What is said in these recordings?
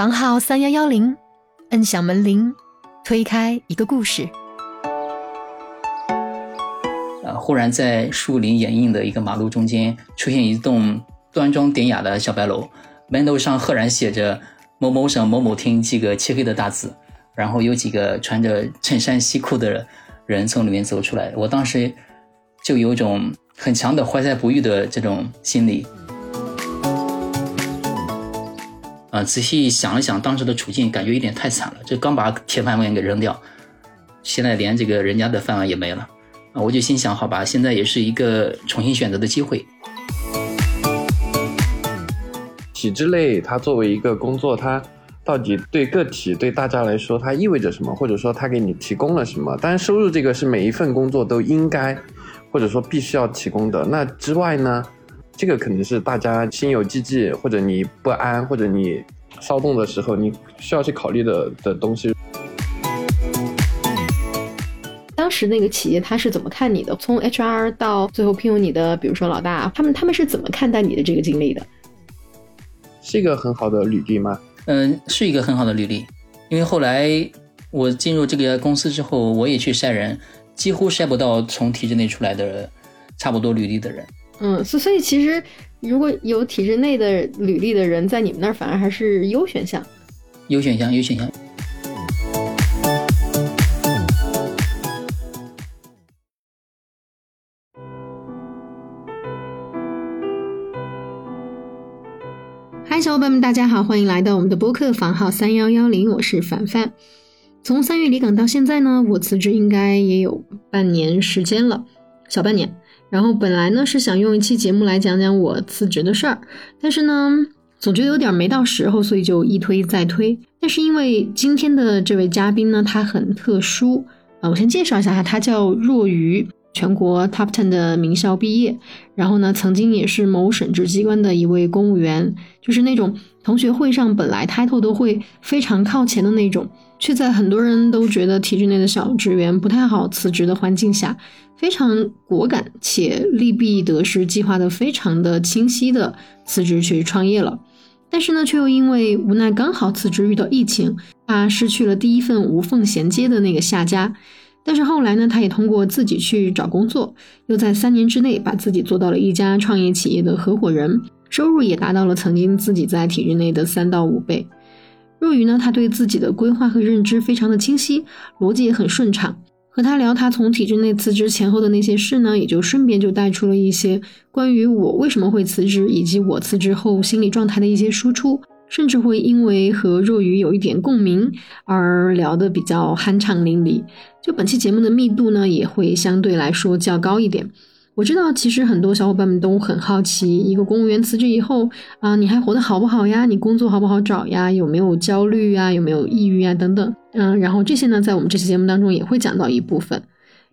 房号三幺幺零，摁响门铃，推开一个故事。啊！忽然在树林掩映的一个马路中间，出现一栋端庄典雅的小白楼，门头上赫然写着“某某省某某厅”几个漆黑的大字。然后有几个穿着衬衫西裤的人从里面走出来，我当时就有种很强的怀才不遇的这种心理。仔细想了想当时的处境，感觉有点太惨了。这刚把铁饭碗给扔掉，现在连这个人家的饭碗也没了。啊，我就心想，好吧，现在也是一个重新选择的机会。体制内，它作为一个工作，它到底对个体、对大家来说，它意味着什么？或者说，它给你提供了什么？当然，收入这个是每一份工作都应该，或者说必须要提供的。那之外呢？这个可能是大家心有戚戚，或者你不安，或者你骚动的时候，你需要去考虑的的东西。当时那个企业他是怎么看你的？从 HR 到最后聘用你的，比如说老大，他们他们是怎么看待你的这个经历的？是一个很好的履历吗？嗯，是一个很好的履历。因为后来我进入这个公司之后，我也去筛人，几乎筛不到从体制内出来的差不多履历的人。嗯，所所以其实如果有体制内的履历的人在你们那儿，反而还是优选项。优选项，优选项。嗨，小伙伴们，大家好，欢迎来到我们的播客房号三幺幺零，我是凡凡。从三月离岗到现在呢，我辞职应该也有半年时间了，小半年。然后本来呢是想用一期节目来讲讲我辞职的事儿，但是呢总觉得有点没到时候，所以就一推再推。但是因为今天的这位嘉宾呢，他很特殊啊，我先介绍一下他，他叫若愚，全国 top ten 的名校毕业，然后呢曾经也是某省直机关的一位公务员，就是那种同学会上本来 title 都会非常靠前的那种。却在很多人都觉得体制内的小职员不太好辞职的环境下，非常果敢且利弊得失计划的非常的清晰的辞职去创业了。但是呢，却又因为无奈刚好辞职遇到疫情，他失去了第一份无缝衔接的那个下家。但是后来呢，他也通过自己去找工作，又在三年之内把自己做到了一家创业企业的合伙人，收入也达到了曾经自己在体制内的三到五倍。若愚呢，他对自己的规划和认知非常的清晰，逻辑也很顺畅。和他聊他从体制内辞职前后的那些事呢，也就顺便就带出了一些关于我为什么会辞职，以及我辞职后心理状态的一些输出，甚至会因为和若愚有一点共鸣而聊得比较酣畅淋漓。就本期节目的密度呢，也会相对来说较高一点。我知道，其实很多小伙伴们都很好奇，一个公务员辞职以后啊，你还活得好不好呀？你工作好不好找呀？有没有焦虑啊？有没有抑郁啊？等等。嗯，然后这些呢，在我们这期节目当中也会讲到一部分。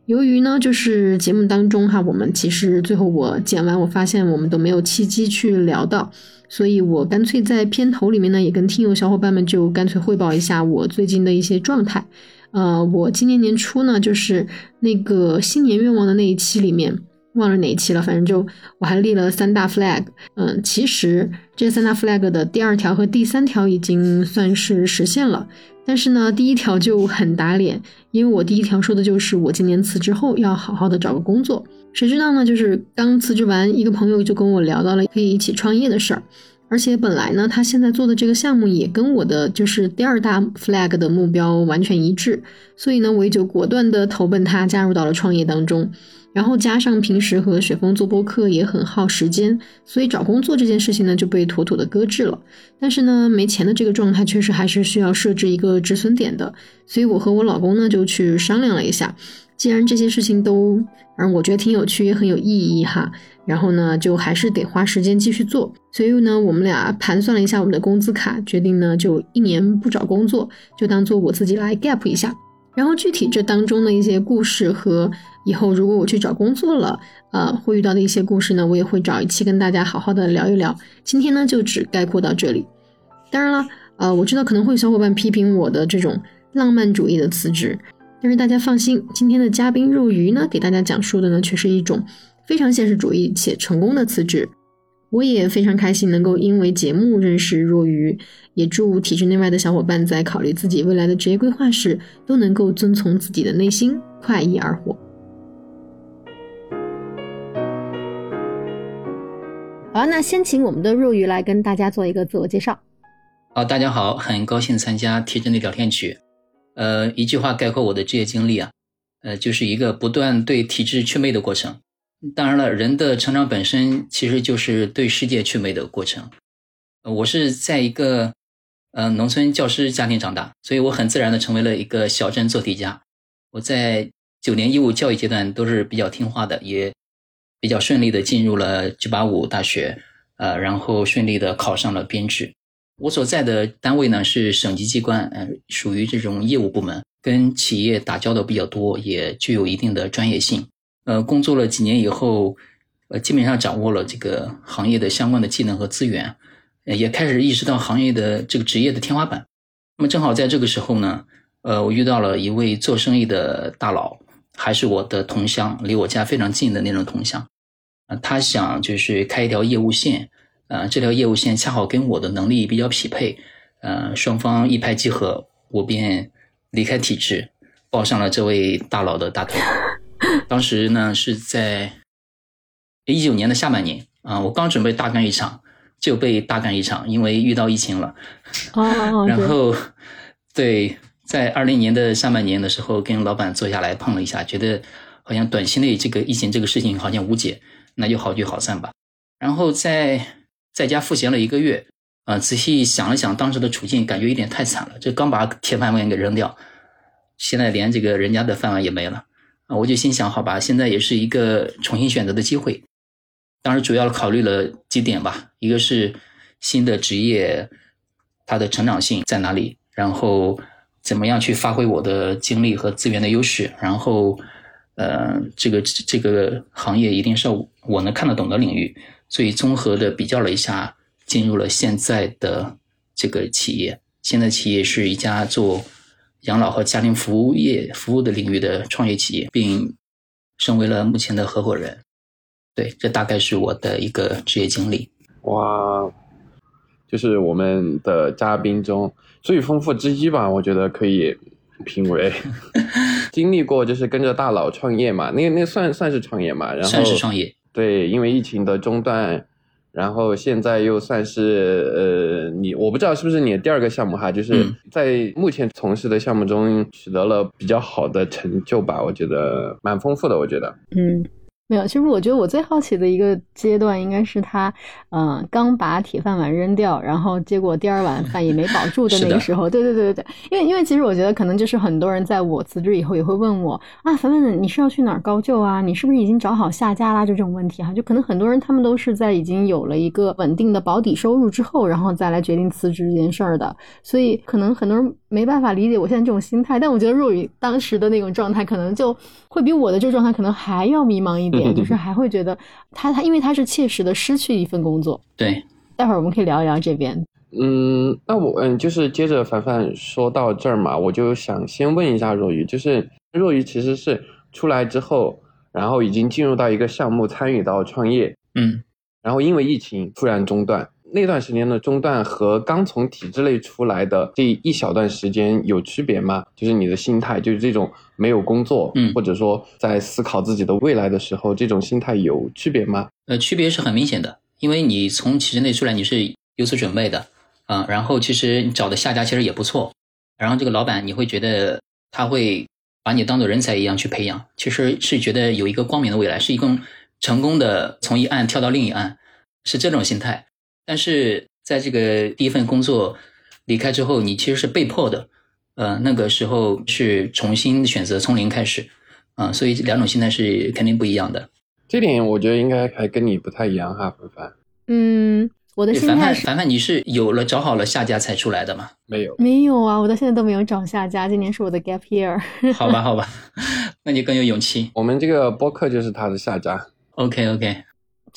由于呢，就是节目当中哈，我们其实最后我剪完，我发现我们都没有契机去聊到，所以我干脆在片头里面呢，也跟听友小伙伴们就干脆汇报一下我最近的一些状态。呃，我今年年初呢，就是那个新年愿望的那一期里面。忘了哪一期了，反正就我还立了三大 flag，嗯，其实这三大 flag 的第二条和第三条已经算是实现了，但是呢，第一条就很打脸，因为我第一条说的就是我今年辞职后要好好的找个工作，谁知道呢，就是刚辞职完，一个朋友就跟我聊到了可以一起创业的事儿，而且本来呢，他现在做的这个项目也跟我的就是第二大 flag 的目标完全一致，所以呢，我也就果断的投奔他，加入到了创业当中。然后加上平时和雪峰做播客也很耗时间，所以找工作这件事情呢就被妥妥的搁置了。但是呢，没钱的这个状态确实还是需要设置一个止损点的。所以我和我老公呢就去商量了一下，既然这些事情都嗯我觉得挺有趣也很有意义哈，然后呢就还是得花时间继续做。所以呢，我们俩盘算了一下我们的工资卡，决定呢就一年不找工作，就当做我自己来 gap 一下。然后具体这当中的一些故事和以后如果我去找工作了，呃，会遇到的一些故事呢，我也会找一期跟大家好好的聊一聊。今天呢就只概括到这里。当然了，呃，我知道可能会有小伙伴批评我的这种浪漫主义的辞职，但是大家放心，今天的嘉宾入鱼呢，给大家讲述的呢却是一种非常现实主义且成功的辞职。我也非常开心能够因为节目认识若愚，也祝体制内外的小伙伴在考虑自己未来的职业规划时，都能够遵从自己的内心，快意而活。好，那先请我们的若愚来跟大家做一个自我介绍。好，大家好，很高兴参加体制内聊天曲。呃，一句话概括我的职业经历啊，呃，就是一个不断对体制祛魅的过程。当然了，人的成长本身其实就是对世界祛魅的过程。我是在一个呃农村教师家庭长大，所以我很自然的成为了一个小镇做题家。我在九年义务教育阶段都是比较听话的，也比较顺利的进入了985大学，呃，然后顺利的考上了编制。我所在的单位呢是省级机关，呃，属于这种业务部门，跟企业打交道比较多，也具有一定的专业性。呃，工作了几年以后，呃，基本上掌握了这个行业的相关的技能和资源，也开始意识到行业的这个职业的天花板。那么正好在这个时候呢，呃，我遇到了一位做生意的大佬，还是我的同乡，离我家非常近的那种同乡，啊，他想就是开一条业务线。呃，这条业务线恰好跟我的能力比较匹配，呃，双方一拍即合，我便离开体制，抱上了这位大佬的大腿。当时呢是在一九年的下半年啊，我刚准备大干一场，就被大干一场，因为遇到疫情了。哦，然后对，在二零年的上半年的时候，跟老板坐下来碰了一下，觉得好像短期内这个疫情这个事情好像无解，那就好聚好散吧。然后在在家复闲了一个月，啊，仔细想了想当时的处境，感觉有点太惨了。这刚把铁饭碗给扔掉，现在连这个人家的饭碗也没了啊！我就心想，好吧，现在也是一个重新选择的机会。当时主要考虑了几点吧，一个是新的职业它的成长性在哪里，然后怎么样去发挥我的精力和资源的优势，然后呃，这个这个行业一定是我能看得懂的领域。所以综合的比较了一下，进入了现在的这个企业。现在企业是一家做养老和家庭服务业服务的领域的创业企业，并升为了目前的合伙人。对，这大概是我的一个职业经历。哇，就是我们的嘉宾中最丰富之一吧？我觉得可以评为。经历过就是跟着大佬创业嘛，那那算算是创业嘛？然后算是创业。对，因为疫情的中断，然后现在又算是呃，你我不知道是不是你的第二个项目哈，就是在目前从事的项目中取得了比较好的成就吧，我觉得蛮丰富的，我觉得，嗯。没有，其实我觉得我最好奇的一个阶段应该是他，嗯，刚把铁饭碗扔掉，然后结果第二碗饭也没保住的 那个时候。对对对对对，因为因为其实我觉得可能就是很多人在我辞职以后也会问我啊，凡凡，你是要去哪儿高就啊？你是不是已经找好下家啦？就这种问题哈，就可能很多人他们都是在已经有了一个稳定的保底收入之后，然后再来决定辞职这件事儿的。所以可能很多人没办法理解我现在这种心态，但我觉得若雨当时的那种状态，可能就会比我的这个状态可能还要迷茫一点。就是 还会觉得他他，因为他是切实的失去一份工作。对，待会儿我们可以聊一聊这边。嗯，那我嗯，就是接着凡凡说到这儿嘛，我就想先问一下若雨，就是若雨其实是出来之后，然后已经进入到一个项目，参与到创业，嗯，然后因为疫情突然中断。那段时间的中断和刚从体制内出来的这一小段时间有区别吗？就是你的心态，就是这种没有工作，嗯，或者说在思考自己的未来的时候，这种心态有区别吗？呃，区别是很明显的，因为你从体制内出来，你是有所准备的，啊，然后其实你找的下家其实也不错，然后这个老板你会觉得他会把你当做人才一样去培养，其实是觉得有一个光明的未来，是一个成功的从一岸跳到另一岸，是这种心态。但是在这个第一份工作离开之后，你其实是被迫的，呃，那个时候是重新选择从零开始，啊，所以两种心态是肯定不一样的。这点我觉得应该还跟你不太一样哈，凡凡。嗯，我的心态是，凡凡，你是有了找好了下家才出来的吗？没有，没有啊，我到现在都没有找下家，今年是我的 gap year。好吧，好吧，那你更有勇气。我们这个播客就是他的下家。OK，OK。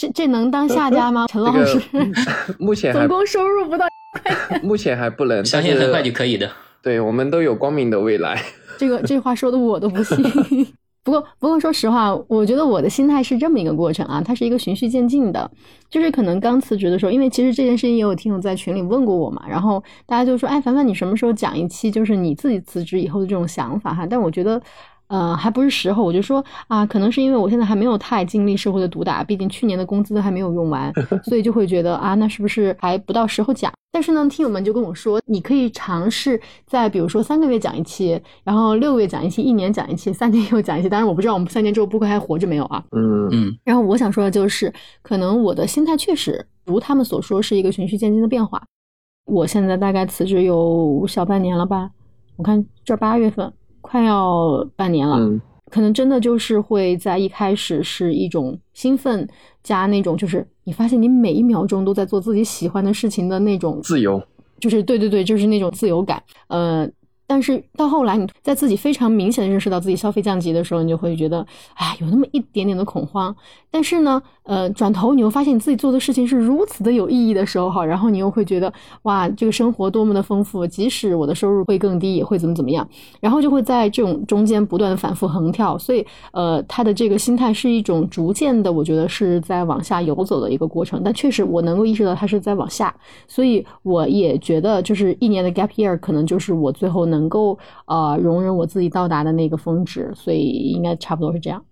这这能当下家吗？陈老师，目前总共收入不到块钱，目前还不能，相信很快就可以的。对我们都有光明的未来。这个这话说的我都不信。不过，不过说实话，我觉得我的心态是这么一个过程啊，它是一个循序渐进的。就是可能刚辞职的时候，因为其实这件事情也有听友在群里问过我嘛，然后大家就说：“哎，凡凡，你什么时候讲一期就是你自己辞职以后的这种想法哈？”但我觉得。呃，还不是时候，我就说啊，可能是因为我现在还没有太经历社会的毒打，毕竟去年的工资还没有用完，所以就会觉得啊，那是不是还不到时候讲？但是呢，听友们就跟我说，你可以尝试在比如说三个月讲一期，然后六个月讲一期，一年讲一期，三年又讲一期。当然我不知道我们三年之后播客还活着没有啊？嗯嗯。然后我想说的就是，可能我的心态确实如他们所说是一个循序渐进的变化。我现在大概辞职有小半年了吧？我看这八月份快要半年了。可能真的就是会在一开始是一种兴奋，加那种就是你发现你每一秒钟都在做自己喜欢的事情的那种自由，就是对对对，就是那种自由感，呃。但是到后来，你在自己非常明显的认识到自己消费降级的时候，你就会觉得，哎，有那么一点点的恐慌。但是呢，呃，转头你又发现你自己做的事情是如此的有意义的时候，哈，然后你又会觉得，哇，这个生活多么的丰富，即使我的收入会更低，也会怎么怎么样。然后就会在这种中间不断的反复横跳。所以，呃，他的这个心态是一种逐渐的，我觉得是在往下游走的一个过程。但确实，我能够意识到他是在往下。所以，我也觉得，就是一年的 gap year 可能就是我最后能。能够呃容忍我自己到达的那个峰值，所以应该差不多是这样。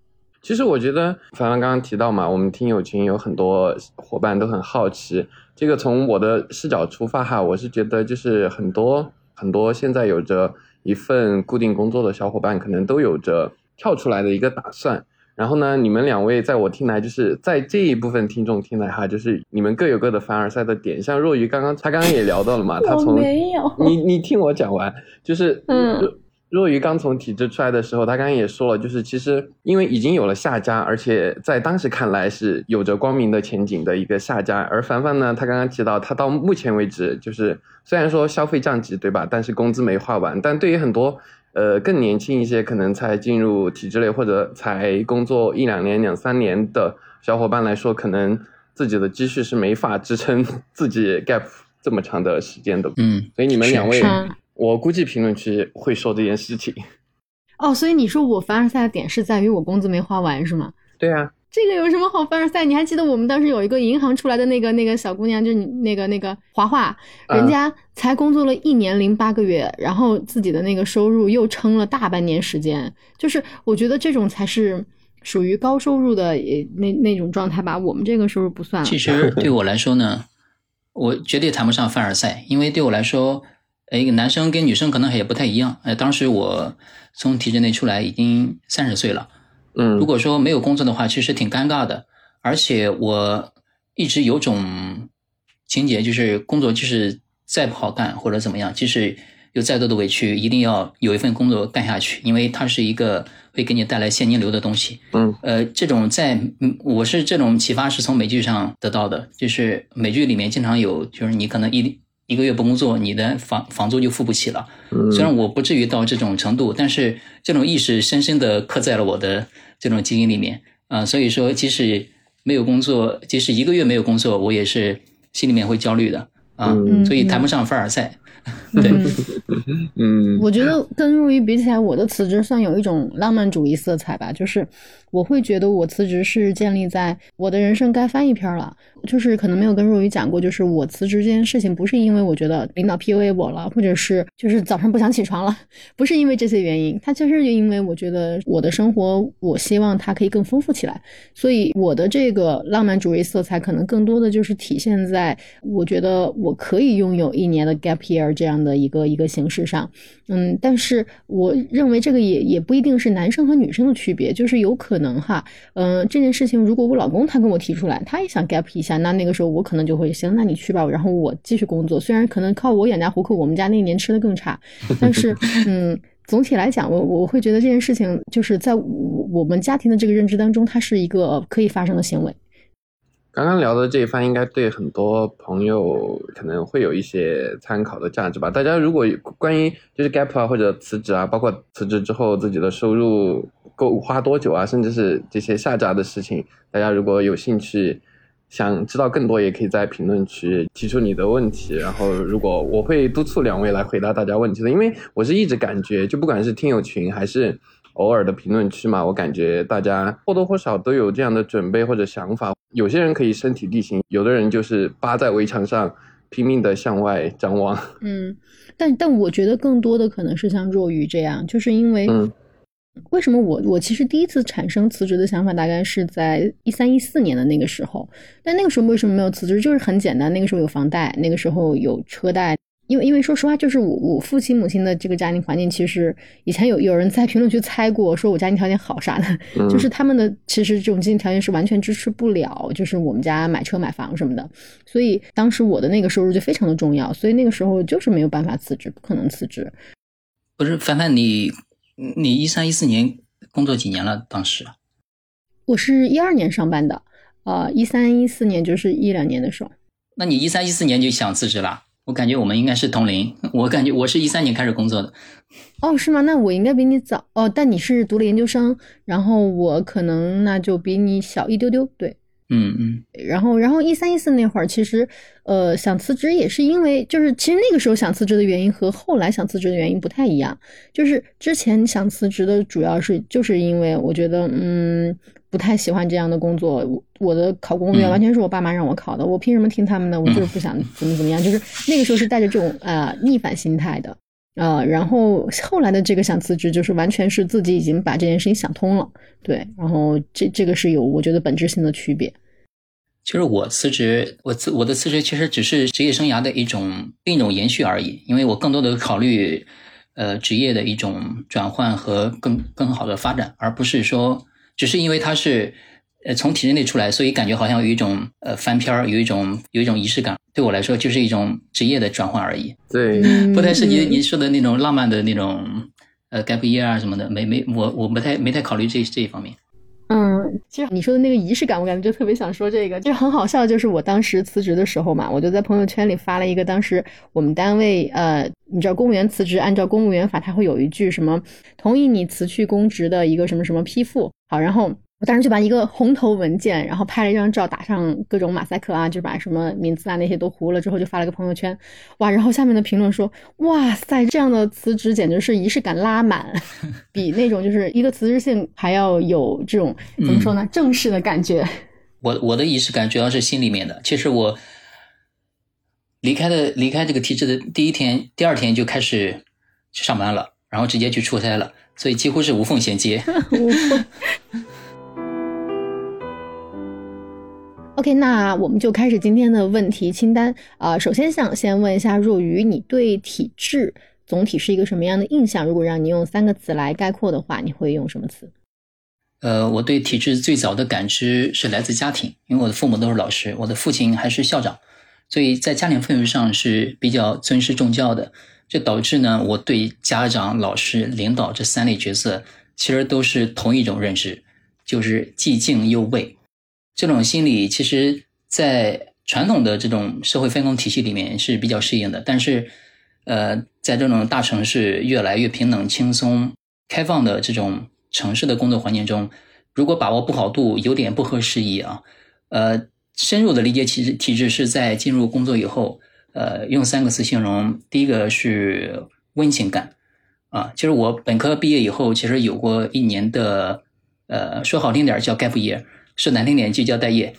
其实我觉得凡凡刚刚提到嘛，我们听友群有很多伙伴都很好奇，这个从我的视角出发哈，我是觉得就是很多很多现在有着一份固定工作的小伙伴，可能都有着跳出来的一个打算。然后呢，你们两位在我听来，就是在这一部分听众听来哈，就是你们各有各的凡尔赛的点。像若愚刚刚，他刚刚也聊到了嘛，他从没有你你听我讲完，就是嗯，若愚刚从体制出来的时候，他刚刚也说了，就是其实因为已经有了下家，而且在当时看来是有着光明的前景的一个下家。而凡凡呢，他刚刚提到，他到目前为止就是虽然说消费降级对吧，但是工资没花完，但对于很多。呃，更年轻一些，可能才进入体制内或者才工作一两年、两三年的小伙伴来说，可能自己的积蓄是没法支撑 自己 gap 这么长的时间的。嗯，所以你们两位，我估计评论区会说这件事情。哦，所以你说我凡尔赛的点是在于我工资没花完，是吗？对啊。这个有什么好凡尔赛？你还记得我们当时有一个银行出来的那个那个小姑娘，就是你那个那个华华，人家才工作了一年零八个月，然后自己的那个收入又撑了大半年时间。就是我觉得这种才是属于高收入的那那种状态吧。我们这个收入不算。其实对我来说呢，我绝对谈不上凡尔赛，因为对我来说，一个男生跟女生可能也不太一样。呃，当时我从体制内出来已经三十岁了。嗯，如果说没有工作的话，其实挺尴尬的。而且我一直有种情节，就是工作就是再不好干或者怎么样，即使有再多的委屈，一定要有一份工作干下去，因为它是一个会给你带来现金流的东西。嗯，呃，这种在我是这种启发是从美剧上得到的，就是美剧里面经常有，就是你可能一一个月不工作，你的房房租就付不起了。虽然我不至于到这种程度，但是这种意识深深的刻在了我的这种基因里面啊。所以说，即使没有工作，即使一个月没有工作，我也是心里面会焦虑的啊。所以谈不上凡尔赛。对，嗯，我觉得跟若愚比起来，我的辞职算有一种浪漫主义色彩吧，就是我会觉得我辞职是建立在我的人生该翻一篇了。就是可能没有跟若愚讲过，就是我辞职这件事情不是因为我觉得领导 PUA 我了，或者是就是早上不想起床了，不是因为这些原因，它就因为我觉得我的生活，我希望它可以更丰富起来，所以我的这个浪漫主义色彩可能更多的就是体现在我觉得我可以拥有一年的 gap year 这样的一个一个形式上，嗯，但是我认为这个也也不一定是男生和女生的区别，就是有可能哈，嗯，这件事情如果我老公他跟我提出来，他也想 gap 一下。那那个时候我可能就会行，那你去吧，然后我继续工作。虽然可能靠我养家糊口，我们家那一年吃的更差，但是嗯，总体来讲，我我会觉得这件事情就是在我们家庭的这个认知当中，它是一个可以发生的行为。刚刚聊的这一番，应该对很多朋友可能会有一些参考的价值吧。大家如果关于就是 gap 啊或者辞职啊，包括辞职之后自己的收入够花多久啊，甚至是这些下家的事情，大家如果有兴趣。想知道更多，也可以在评论区提出你的问题。然后，如果我会督促两位来回答大家问题的，因为我是一直感觉，就不管是听友群还是偶尔的评论区嘛，我感觉大家或多或少都有这样的准备或者想法。有些人可以身体力行，有的人就是扒在围墙上拼命的向外张望。嗯，但但我觉得更多的可能是像若愚这样，就是因为。嗯为什么我我其实第一次产生辞职的想法，大概是在一三一四年的那个时候。但那个时候为什么没有辞职？就是很简单，那个时候有房贷，那个时候有车贷。因为因为说实话，就是我我父亲母亲的这个家庭环境，其实以前有有人在评论区猜过，说我家庭条件好啥的，就是他们的其实这种经济条件是完全支持不了，就是我们家买车买房什么的。所以当时我的那个收入就非常的重要，所以那个时候就是没有办法辞职，不可能辞职。不是凡凡你。你一三一四年工作几年了？当时，我是一二年上班的，呃，一三一四年就是一两年的时候。那你一三一四年就想辞职了？我感觉我们应该是同龄。我感觉我是一三年开始工作的。哦，是吗？那我应该比你早哦。但你是读了研究生，然后我可能那就比你小一丢丢。对。嗯嗯，然后然后一三一四那会儿，其实呃想辞职也是因为，就是其实那个时候想辞职的原因和后来想辞职的原因不太一样。就是之前想辞职的主要是就是因为我觉得嗯不太喜欢这样的工作，我的考公务员完全是我爸妈让我考的，我凭什么听他们的？我就是不想怎么怎么样，就是那个时候是带着这种呃逆反心态的。呃，然后后来的这个想辞职，就是完全是自己已经把这件事情想通了，对，然后这这个是有我觉得本质性的区别。其实我辞职，我辞我的辞职其实只是职业生涯的一种另一种延续而已，因为我更多的考虑，呃，职业的一种转换和更更好的发展，而不是说只是因为它是。呃，从体制内出来，所以感觉好像有一种呃翻篇儿，有一种有一种仪式感。对我来说，就是一种职业的转换而已。对，不太是您您说的那种浪漫的那种呃 gap year 啊什么的，没没我我不太没太考虑这这一方面。嗯，其实你说的那个仪式感，我感觉就特别想说这个，就很好笑。就是我当时辞职的时候嘛，我就在朋友圈里发了一个，当时我们单位呃，你知道公务员辞职，按照公务员法，他会有一句什么同意你辞去公职的一个什么什么批复。好，然后。我当时就把一个红头文件，然后拍了一张照，打上各种马赛克啊，就把什么名字啊那些都糊了之后，就发了个朋友圈。哇，然后下面的评论说：“哇塞，这样的辞职简直是仪式感拉满，比那种就是一个辞职信还要有这种怎么说呢，正式的感觉。”我我的仪式感主要是心里面的。其实我离开的离开这个体制的第一天、第二天就开始去上班了，然后直接去出差了，所以几乎是无缝衔接。OK，那我们就开始今天的问题清单啊。首先想先问一下若愚，你对体制总体是一个什么样的印象？如果让你用三个词来概括的话，你会用什么词？呃，我对体制最早的感知是来自家庭，因为我的父母都是老师，我的父亲还是校长，所以在家庭氛围上是比较尊师重教的。这导致呢，我对家长、老师、领导这三类角色其实都是同一种认知，就是既敬又畏。这种心理其实，在传统的这种社会分工体系里面是比较适应的，但是，呃，在这种大城市越来越平等、轻松、开放的这种城市的工作环境中，如果把握不好度，有点不合时宜啊。呃，深入的理解体制体制是在进入工作以后，呃，用三个词形容，第一个是温情感啊，就是我本科毕业以后，其实有过一年的，呃，说好听点叫 gap year。说难听点就叫待业，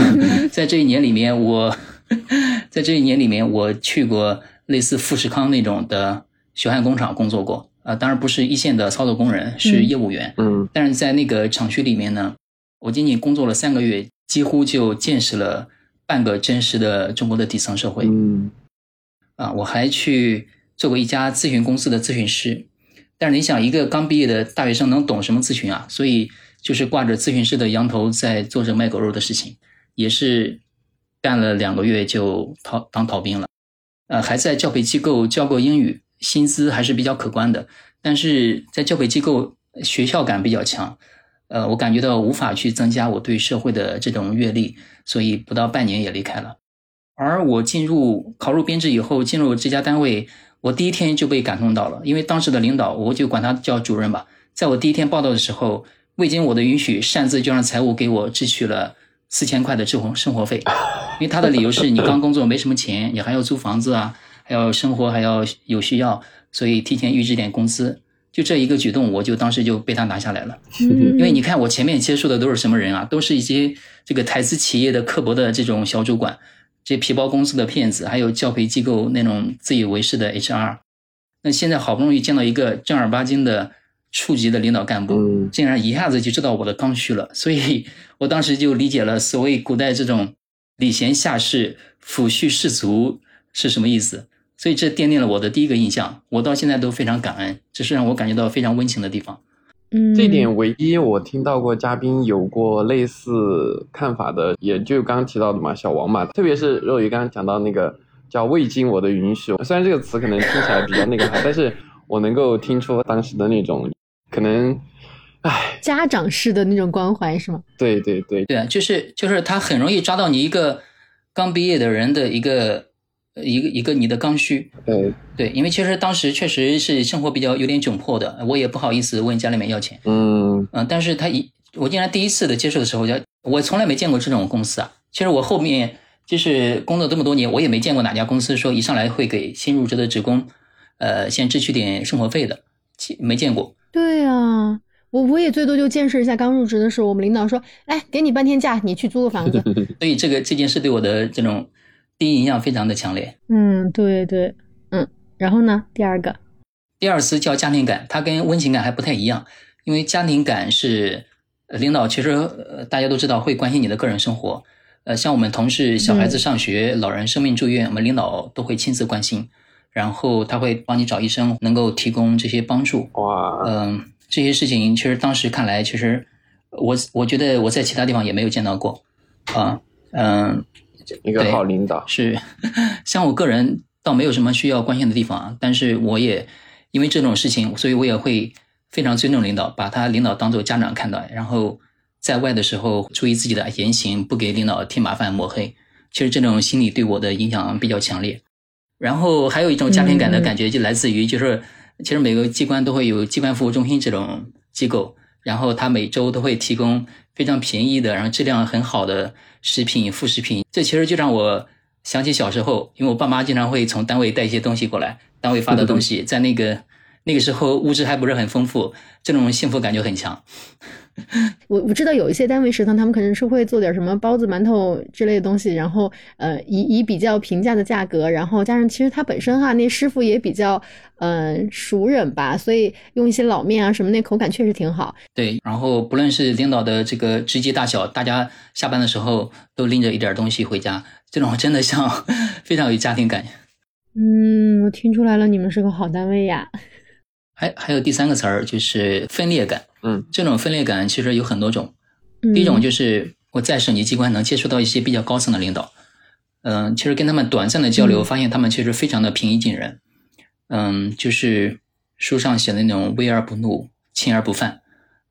在这一年里面，我 在这一年里面，我去过类似富士康那种的血汗工厂工作过啊，当然不是一线的操作工人，是业务员。嗯，但是在那个厂区里面呢，我仅仅工作了三个月，几乎就见识了半个真实的中国的底层社会。嗯，啊，我还去做过一家咨询公司的咨询师，但是你想，一个刚毕业的大学生能懂什么咨询啊？所以。就是挂着咨询师的羊头在做着卖狗肉的事情，也是干了两个月就逃当逃兵了，呃，还在教培机构教过英语，薪资还是比较可观的，但是在教培机构学校感比较强，呃，我感觉到无法去增加我对社会的这种阅历，所以不到半年也离开了。而我进入考入编制以后，进入这家单位，我第一天就被感动到了，因为当时的领导，我就管他叫主任吧，在我第一天报道的时候。未经我的允许，擅自就让财务给我支取了四千块的生活生活费，因为他的理由是你刚工作没什么钱，你还要租房子啊，还要生活还要有需要，所以提前预支点工资，就这一个举动，我就当时就被他拿下来了。嗯因为你看我前面接触的都是什么人啊？都是一些这个台资企业的刻薄的这种小主管，这皮包公司的骗子，还有教培机构那种自以为是的 HR。那现在好不容易见到一个正儿八经的处级的领导干部，嗯竟然一下子就知道我的刚需了，所以我当时就理解了所谓古代这种礼贤下士、抚恤士卒是什么意思。所以这奠定了我的第一个印象，我到现在都非常感恩，这是让我感觉到非常温情的地方。嗯，这点唯一我听到过嘉宾有过类似看法的，也就刚刚提到的嘛，小王嘛，特别是肉鱼刚刚讲到那个叫未经我的允许，虽然这个词可能听起来比较那个哈，但是我能够听出当时的那种可能，唉，家长式的那种关怀是吗？对对对，对啊，就是就是他很容易抓到你一个刚毕业的人的一个呃一个一个你的刚需。呃，对，因为其实当时确实是生活比较有点窘迫的，我也不好意思问家里面要钱。嗯嗯，但是他一我竟然第一次的接触的时候，就我从来没见过这种公司啊。其实我后面就是工作这么多年，我也没见过哪家公司说一上来会给新入职的职工，呃，先支取点生活费的，其没见过。对啊，我我也最多就见识一下，刚入职的时候，我们领导说，哎，给你半天假，你去租个房子。所以这个这件事对我的这种第一印象非常的强烈。嗯，对对，嗯，然后呢，第二个，第二次叫家庭感，它跟温情感还不太一样，因为家庭感是呃领导其实呃大家都知道会关心你的个人生活，呃像我们同事小孩子上学、老人生病住院，我们领导都会亲自关心，然后他会帮你找医生，能够提供这些帮助。哇，嗯、这些事情其实当时看来，其实我我觉得我在其他地方也没有见到过，啊，嗯、一个好领导，是，像我个人倒没有什么需要关心的地方啊，但是我也因为这种事情，所以我也会非常尊重领导，把他领导当做家长看待，然后在外的时候注意自己的言行，不给领导添麻烦抹黑。其实这种心理对我的影响比较强烈。然后还有一种家庭感的感觉，就来自于就是，其实每个机关都会有机关服务中心这种机构，然后它每周都会提供非常便宜的，然后质量很好的食品、副食品。这其实就让我想起小时候，因为我爸妈经常会从单位带一些东西过来，单位发的东西，在那个那个时候物质还不是很丰富，这种幸福感就很强。我我知道有一些单位食堂，他们可能是会做点什么包子、馒头之类的东西，然后呃以以比较平价的价格，然后加上其实它本身哈那师傅也比较嗯、呃熟人吧，所以用一些老面啊什么那口感确实挺好。对，然后不论是领导的这个职级大小，大家下班的时候都拎着一点东西回家，这种真的像 非常有家庭感。嗯，我听出来了，你们是个好单位呀。还还有第三个词儿就是分裂感，嗯，这种分裂感其实有很多种。嗯。第一种就是我在省级机关能接触到一些比较高层的领导，嗯、其实跟他们短暂的交流，嗯。发现他们其实非常的平易近人，嗯，就是书上写的那种威而不怒，亲而不犯，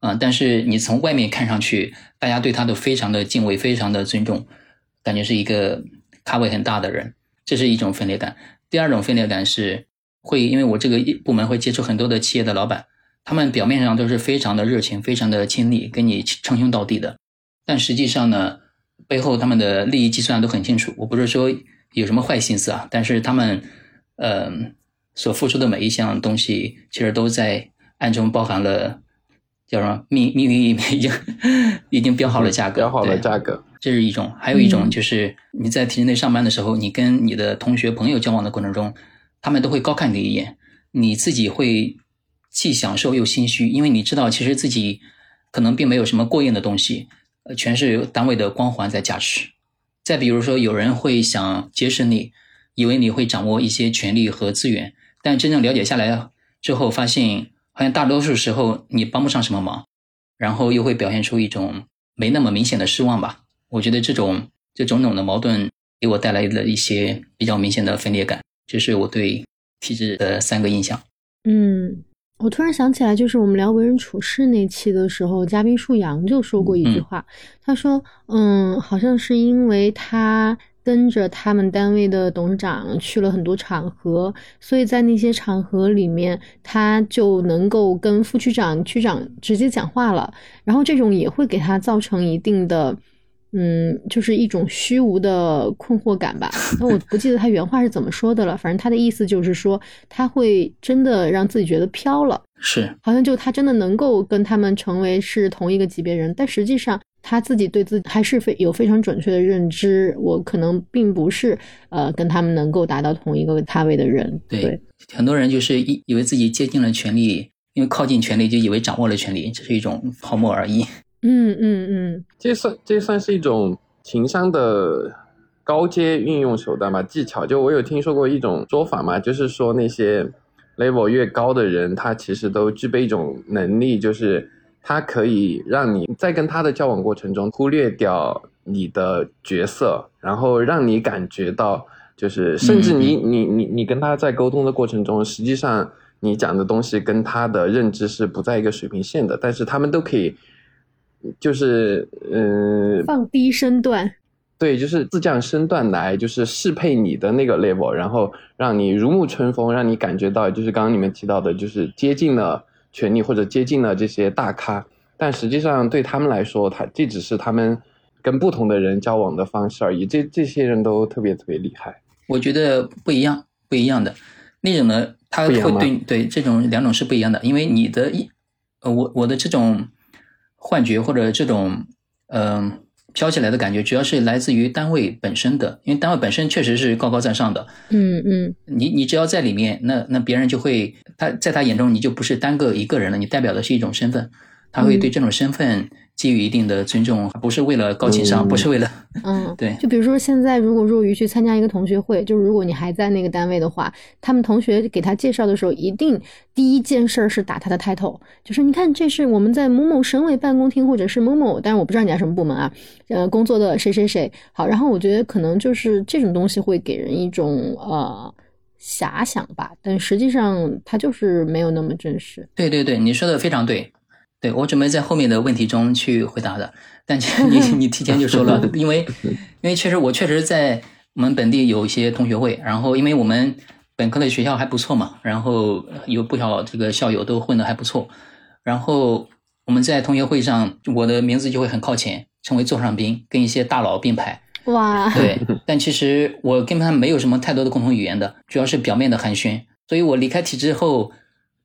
啊、但是你从外面看上去，大家对他都非常的敬畏，非常的尊重，感觉是一个咖位很大的人，这是一种分裂感。第二种分裂感是会，因为我这个部门会接触很多的企业的老板，他们表面上都是非常的热情，非常的亲力，跟你称兄道弟的，但实际上呢，背后他们的利益计算都很清楚。我不是说有什么坏心思啊，但是他们，呃，所付出的每一项东西，其实都在暗中包含了叫什么命命运已经 已经标好了价格，标好了价格，这是一种，还有一种嗯就是你在体制内上班的时候，你跟你的同学朋友交往的过程中，他们都会高看你一眼，你自己会既享受又心虚，因为你知道其实自己可能并没有什么过硬的东西，呃，全是单位的光环在加持。再比如说，有人会想结识你，以为你会掌握一些权力和资源，但真正了解下来之后，发现好像大多数时候你帮不上什么忙，然后又会表现出一种没那么明显的失望吧。我觉得这种这种种的矛盾给我带来了一些比较明显的分裂感，这是我对体制的三个印象。嗯，我突然想起来，就是我们聊为人处事那期的时候，嘉宾树阳就说过一句嗯话，他说，嗯，好像是因为他跟着他们单位的董事长去了很多场合，所以在那些场合里面，他就能够跟副区长、区长直接讲话了，然后这种也会给他造成一定的。嗯，就是一种虚无的困惑感吧。那我不记得他原话是怎么说的了，反正他的意思就是说，他会真的让自己觉得飘了，是好像就他真的能够跟他们成为是同一个级别人，但实际上他自己对自己还是非有非常准确的认知，我可能并不是呃跟他们能够达到同一个咖位的人。对，很多人就是以以为自己接近了权力，因为靠近权力就以为掌握了权力，这是一种泡沫而已。嗯嗯嗯，这算这算是一种情商的高阶运用手段吧，技巧。就我有听说过一种说法嘛，就是说那些 level 越高的人，他其实都具备一种能力，就是他可以让你在跟他的交往过程中忽略掉你的角色，然后让你感觉到，就是甚至你你你你跟他在沟通的过程中，实际上你讲的东西跟他的认知是不在一个水平线的，但是他们都可以。就是嗯，放低身段，对，就是自降身段来，就是适配你的那个 level，然后让你如沐春风，让你感觉到就是刚刚你们提到的，就是接近了权力或者接近了这些大咖，但实际上对他们来说，他这只是他们跟不同的人交往的方式而已。这这些人都特别特别厉害，我觉得不一样，不一样的那种呢，他会对对这种两种是不一样的，因为你的一呃，我我的这种。幻觉或者这种嗯飘起来的感觉，主要是来自于单位本身的，因为单位本身确实是高高在上的。嗯嗯，你你只要在里面，那那别人就会他在他眼中你就不是单个一个人了，你代表的是一种身份，他会对这种身份。给予一定的尊重，不是为了高情商，不是为了，嗯，对。就比如说，现在如果若愚去参加一个同学会，就是如果你还在那个单位的话，他们同学给他介绍的时候，一定第一件事是打他的 title，就是你看，这是我们在某某省委办公厅或者是某某，但是我不知道你在什么部门啊，呃，工作的谁谁谁。好，然后我觉得可能就是这种东西会给人一种呃遐想吧，但实际上它就是没有那么真实。对对对，你说的非常对。对我准备在后面的问题中去回答的，但你 你提前就说了，因为因为确实我确实在我们本地有一些同学会，然后因为我们本科的学校还不错嘛，然后有不少这个校友都混得还不错，然后我们在同学会上，我的名字就会很靠前，成为座上宾，跟一些大佬并排。哇，对，但其实我跟他们没有什么太多的共同语言的，主要是表面的寒暄，所以我离开体制后，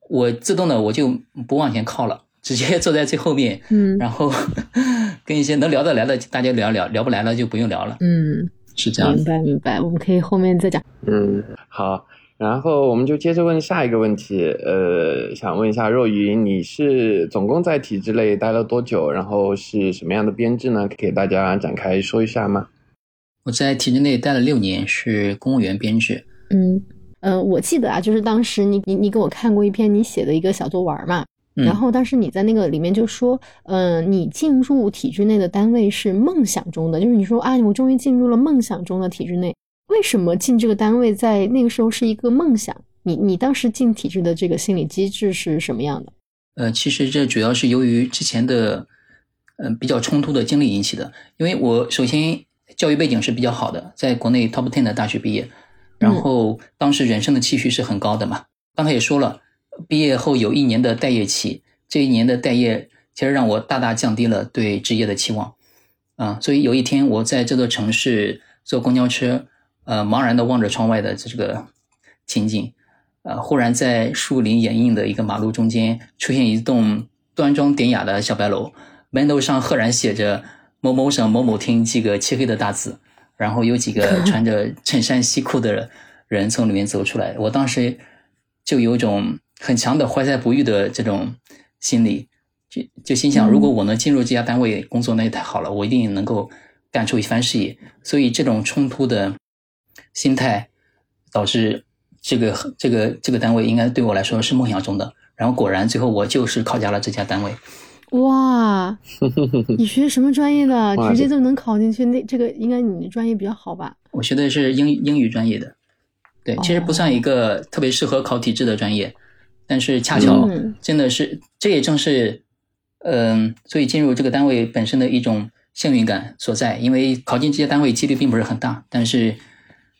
我自动的我就不往前靠了。直接坐在最后面，嗯，然后 跟一些能聊得来的大家聊聊，聊不来了就不用聊了，嗯，是这样。明白明白，我们可以后面再讲。嗯，好，然后我们就接着问下一个问题，呃，想问一下若云，你是总共在体制内待了多久？然后是什么样的编制呢？可以给大家展开说一下吗？我在体制内待了六年，是公务员编制。嗯嗯，我记得啊，就是当时你你你给我看过一篇你写的一个小作文嘛。然后当时你在那个里面就说，嗯，你进入体制内的单位是梦想中的，就是你说啊，我终于进入了梦想中的体制内。为什么进这个单位在那个时候是一个梦想？你你当时进体制的这个心理机制是什么样的？呃，其实这主要是由于之前的，嗯，比较冲突的经历引起的。因为我首先教育背景是比较好的，在国内 top ten 的大学毕业，然后当时人生的期许是很高的嘛。刚才也说了。毕业后有一年的待业期，这一年的待业其实让我大大降低了对职业的期望，啊，所以有一天我在这座城市坐公交车，呃，茫然的望着窗外的这个情景，呃，忽然在树林掩映的一个马路中间出现一栋端庄典雅的小白楼，门头上赫然写着某某省某某厅几个漆黑的大字，然后有几个 穿着衬衫西裤的人从里面走出来，我当时就有种。很强的怀才不遇的这种心理，就就心想，如果我能进入这家单位工作，那也太好了，我一定能够干出一番事业。所以这种冲突的心态，导致这个这个这个单位应该对我来说是梦想中的。然后果然，最后我就是考加了这家单位。哇，你学什么专业的？直接就能考进去？那这个应该你的专业比较好吧？我学的是英英语专业的，对，其实不算一个特别适合考体制的专业。但是恰巧真的是，这也正是，嗯，所以进入这个单位本身的一种幸运感所在。因为考进这些单位几率并不是很大，但是，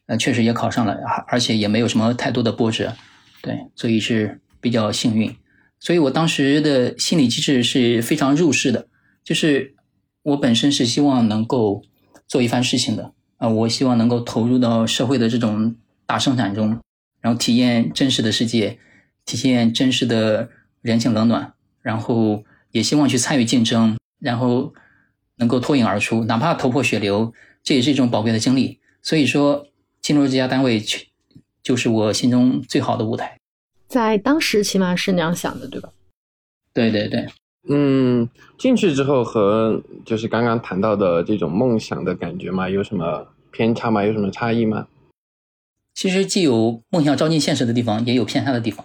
呃，确实也考上了，而且也没有什么太多的波折，对，所以是比较幸运。所以我当时的心理机制是非常入世的，就是我本身是希望能够做一番事情的啊，我希望能够投入到社会的这种大生产中，然后体验真实的世界，体现真实的人情冷暖，然后也希望去参与竞争，然后能够脱颖而出，哪怕头破血流，这也是一种宝贵的经历。所以说，进入这家单位去，就是我心中最好的舞台。在当时起码是那样想的，对吧？对对对，嗯，进去之后和就是刚刚谈到的这种梦想的感觉嘛，有什么偏差吗？有什么差异吗？其实既有梦想照进现实的地方，也有偏差的地方。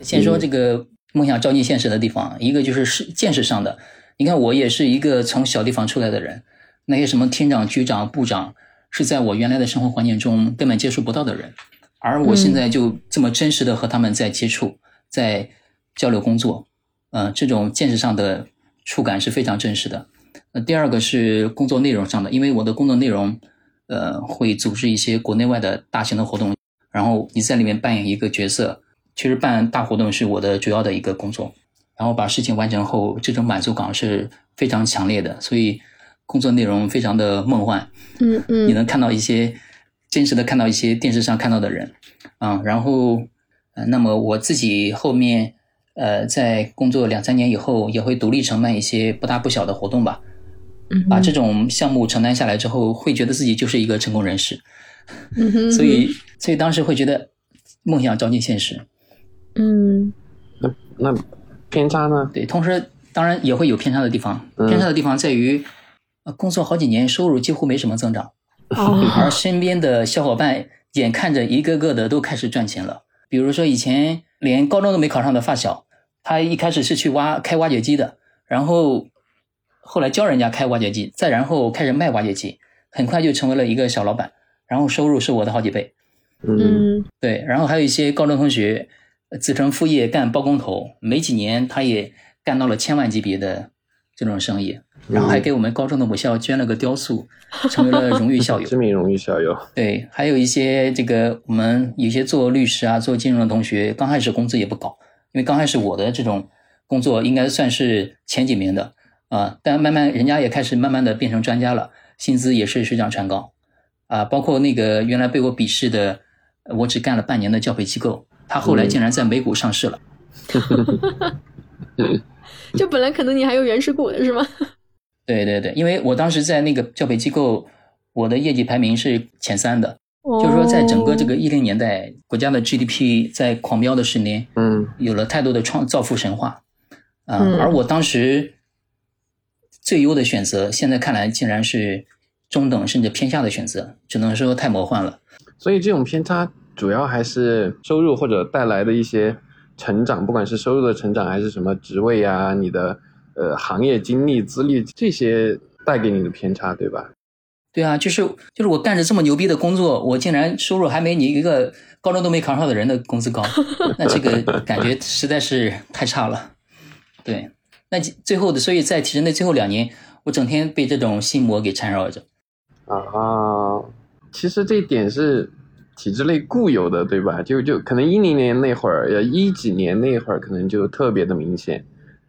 先说这个梦想照进现实的地方，一个就是是见识上的。你看，我也是一个从小地方出来的人，那些什么厅长、局长、部长，是在我原来的生活环境中根本接触不到的人，而我现在就这么真实的和他们在接触，在交流工作，呃，这种见识上的触感是非常真实的。那，第二个是工作内容上的，因为我的工作内容，呃，会组织一些国内外的大型的活动，然后你在里面扮演一个角色。其实办大活动是我的主要的一个工作，然后把事情完成后，这种满足感是非常强烈的，所以工作内容非常的梦幻。嗯嗯，你能看到一些真实的看到一些电视上看到的人，啊，然后，呃，那么我自己后面，呃，在工作两三年以后，也会独立承办一些不大不小的活动吧。嗯，把这种项目承担下来之后，会觉得自己就是一个成功人士。嗯哼，所以，所以当时会觉得梦想照进现实。嗯，那那偏差呢？对，同时当然也会有偏差的地方。偏差的地方在于，呃，工作好几年，收入几乎没什么增长，哦，而身边的小伙伴眼看着一个个的都开始赚钱了。比如说以前连高中都没考上的发小，他一开始是去挖开挖掘机的，然后后来教人家开挖掘机，再然后开始卖挖掘机，很快就成为了一个小老板，然后收入是我的好几倍。嗯，对，然后还有一些高中同学。子承父业干包工头，没几年他也干到了千万级别的这种生意，然后还给我们高中的母校捐了个雕塑，成为了荣誉校友。知名荣誉校友。对，还有一些这个我们有些做律师啊、做金融的同学，刚开始工资也不高，因为刚开始我的这种工作应该算是前几名的啊，但慢慢人家也开始慢慢的变成专家了，薪资也是水涨船高啊。包括那个原来被我鄙视的，我只干了半年的教培机构。他后来竟然在美股上市了，就本来可能你还有原始股的是吗？对对对，因为我当时在那个教培机构，我的业绩排名是前三的，就是说在整个这个一零年代，国家的 GDP 在狂飙的十年，嗯，有了太多的创造富神话，啊，而我当时最优的选择，现在看来竟然是中等甚至偏下的选择，只能说太魔幻了。所以这种偏差。主要还是收入或者带来的一些成长，不管是收入的成长还是什么职位呀，你的呃行业经历、资历这些带给你的偏差，对吧？对啊，就是就是我干着这么牛逼的工作，我竟然收入还没你一个高中都没考上的人的工资高，那这个 感觉实在是太差了。对，那最后的，所以在体制内最后两年，我整天被这种心魔给缠绕着。啊，其实这一点是。体制内固有的，对吧？就就可能一零年那会儿，呃，一几年那会儿，可能就特别的明显。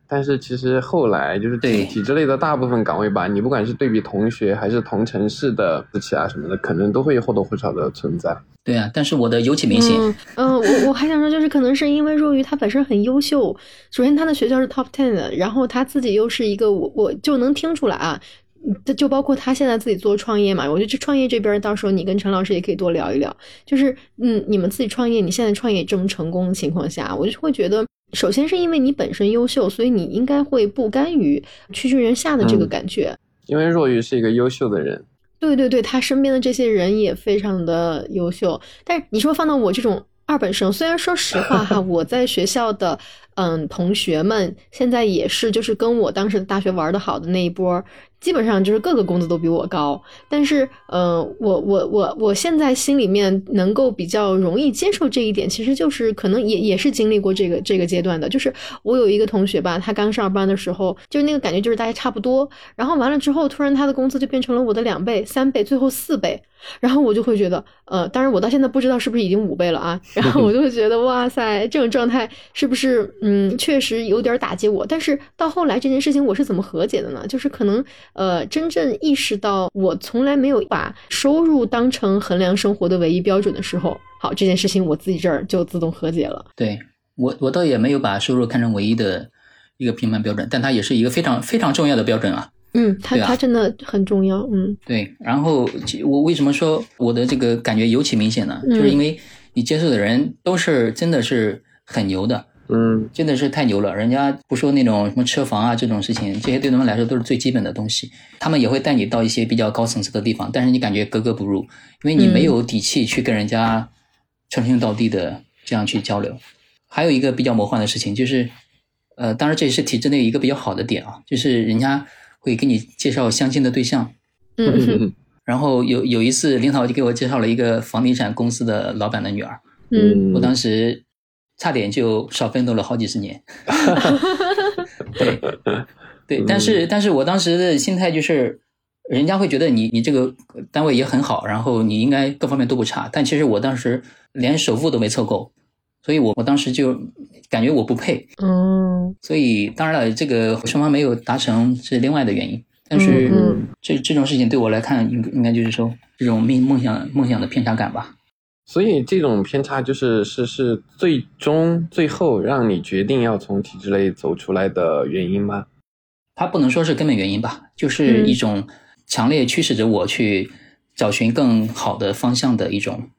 但是其实后来就是体体制内的大部分岗位吧，你不管是对比同学还是同城市的私企啊什么的，可能都会或多或少的存在。对啊，但是我的尤其明显。嗯，我我还想说，就是可能是因为若愚他本身很优秀，首先他的学校是 top ten 的，然后他自己又是一个，我我就能听出来啊。就包括他现在自己做创业嘛，我觉得这创业这边到时候你跟陈老师也可以多聊一聊。就是嗯，你们自己创业，你现在创业这么成功的情况下，我就会觉得，首先是因为你本身优秀，所以你应该会不甘于屈居人下的这个感觉。因为若愚是一个优秀的人，对对对，他身边的这些人也非常的优秀。但是你说放到我这种二本生，虽然说实话哈，我在学校的嗯同学们现在也是，就是跟我当时大学玩的好的那一波。基本上就是各个工资都比我高，但是，呃，我我我我现在心里面能够比较容易接受这一点，其实就是可能也也是经历过这个这个阶段的。就是我有一个同学吧，他刚上班的时候，就是那个感觉就是大家差不多，然后完了之后，突然他的工资就变成了我的两倍、三倍，最后四倍，然后我就会觉得，呃，当然我到现在不知道是不是已经五倍了啊，然后我就会觉得，哇塞，这种状态是不是，嗯，确实有点打击我。但是到后来这件事情我是怎么和解的呢？就是可能。呃，真正意识到我从来没有把收入当成衡量生活的唯一标准的时候，好，这件事情我自己这儿就自动和解了。对我，我倒也没有把收入看成唯一的一个评判标准，但它也是一个非常非常重要的标准啊。嗯，它啊它真的很重要。嗯对，然后我为什么说我的这个感觉尤其明显呢？嗯就是因为你接触的人都是真的是很牛的，嗯真的是太牛了。人家不说那种什么车房啊这种事情，这些对他们来说都是最基本的东西。他们也会带你到一些比较高层次的地方，但是你感觉格格不入，因为你没有底气去跟人家称兄道弟的这样去交流。还有一个比较魔幻的事情就是，呃，当然这也是体制内一个比较好的点啊，就是人家会给你介绍相亲的对象。嗯然后有有一次，领导就给我介绍了一个房地产公司的老板的女儿，嗯我当时差点就少奋斗了好几十年。对，对，但是但是我当时的心态就是，人家会觉得你你这个单位也很好，然后你应该各方面都不差，但其实我当时连首付都没凑够，所以我我当时就感觉我不配，嗯所以当然了，这个双方没有达成是另外的原因，但是嗯嗯这这种事情对我来看，应应该就是说这种梦梦想梦想的偏差感吧。所以这种偏差就是是是最终最后让你决定要从体制内走出来的原因吗？它不能说是根本原因吧，就是嗯一种强烈驱使着我去找寻更好的方向的一种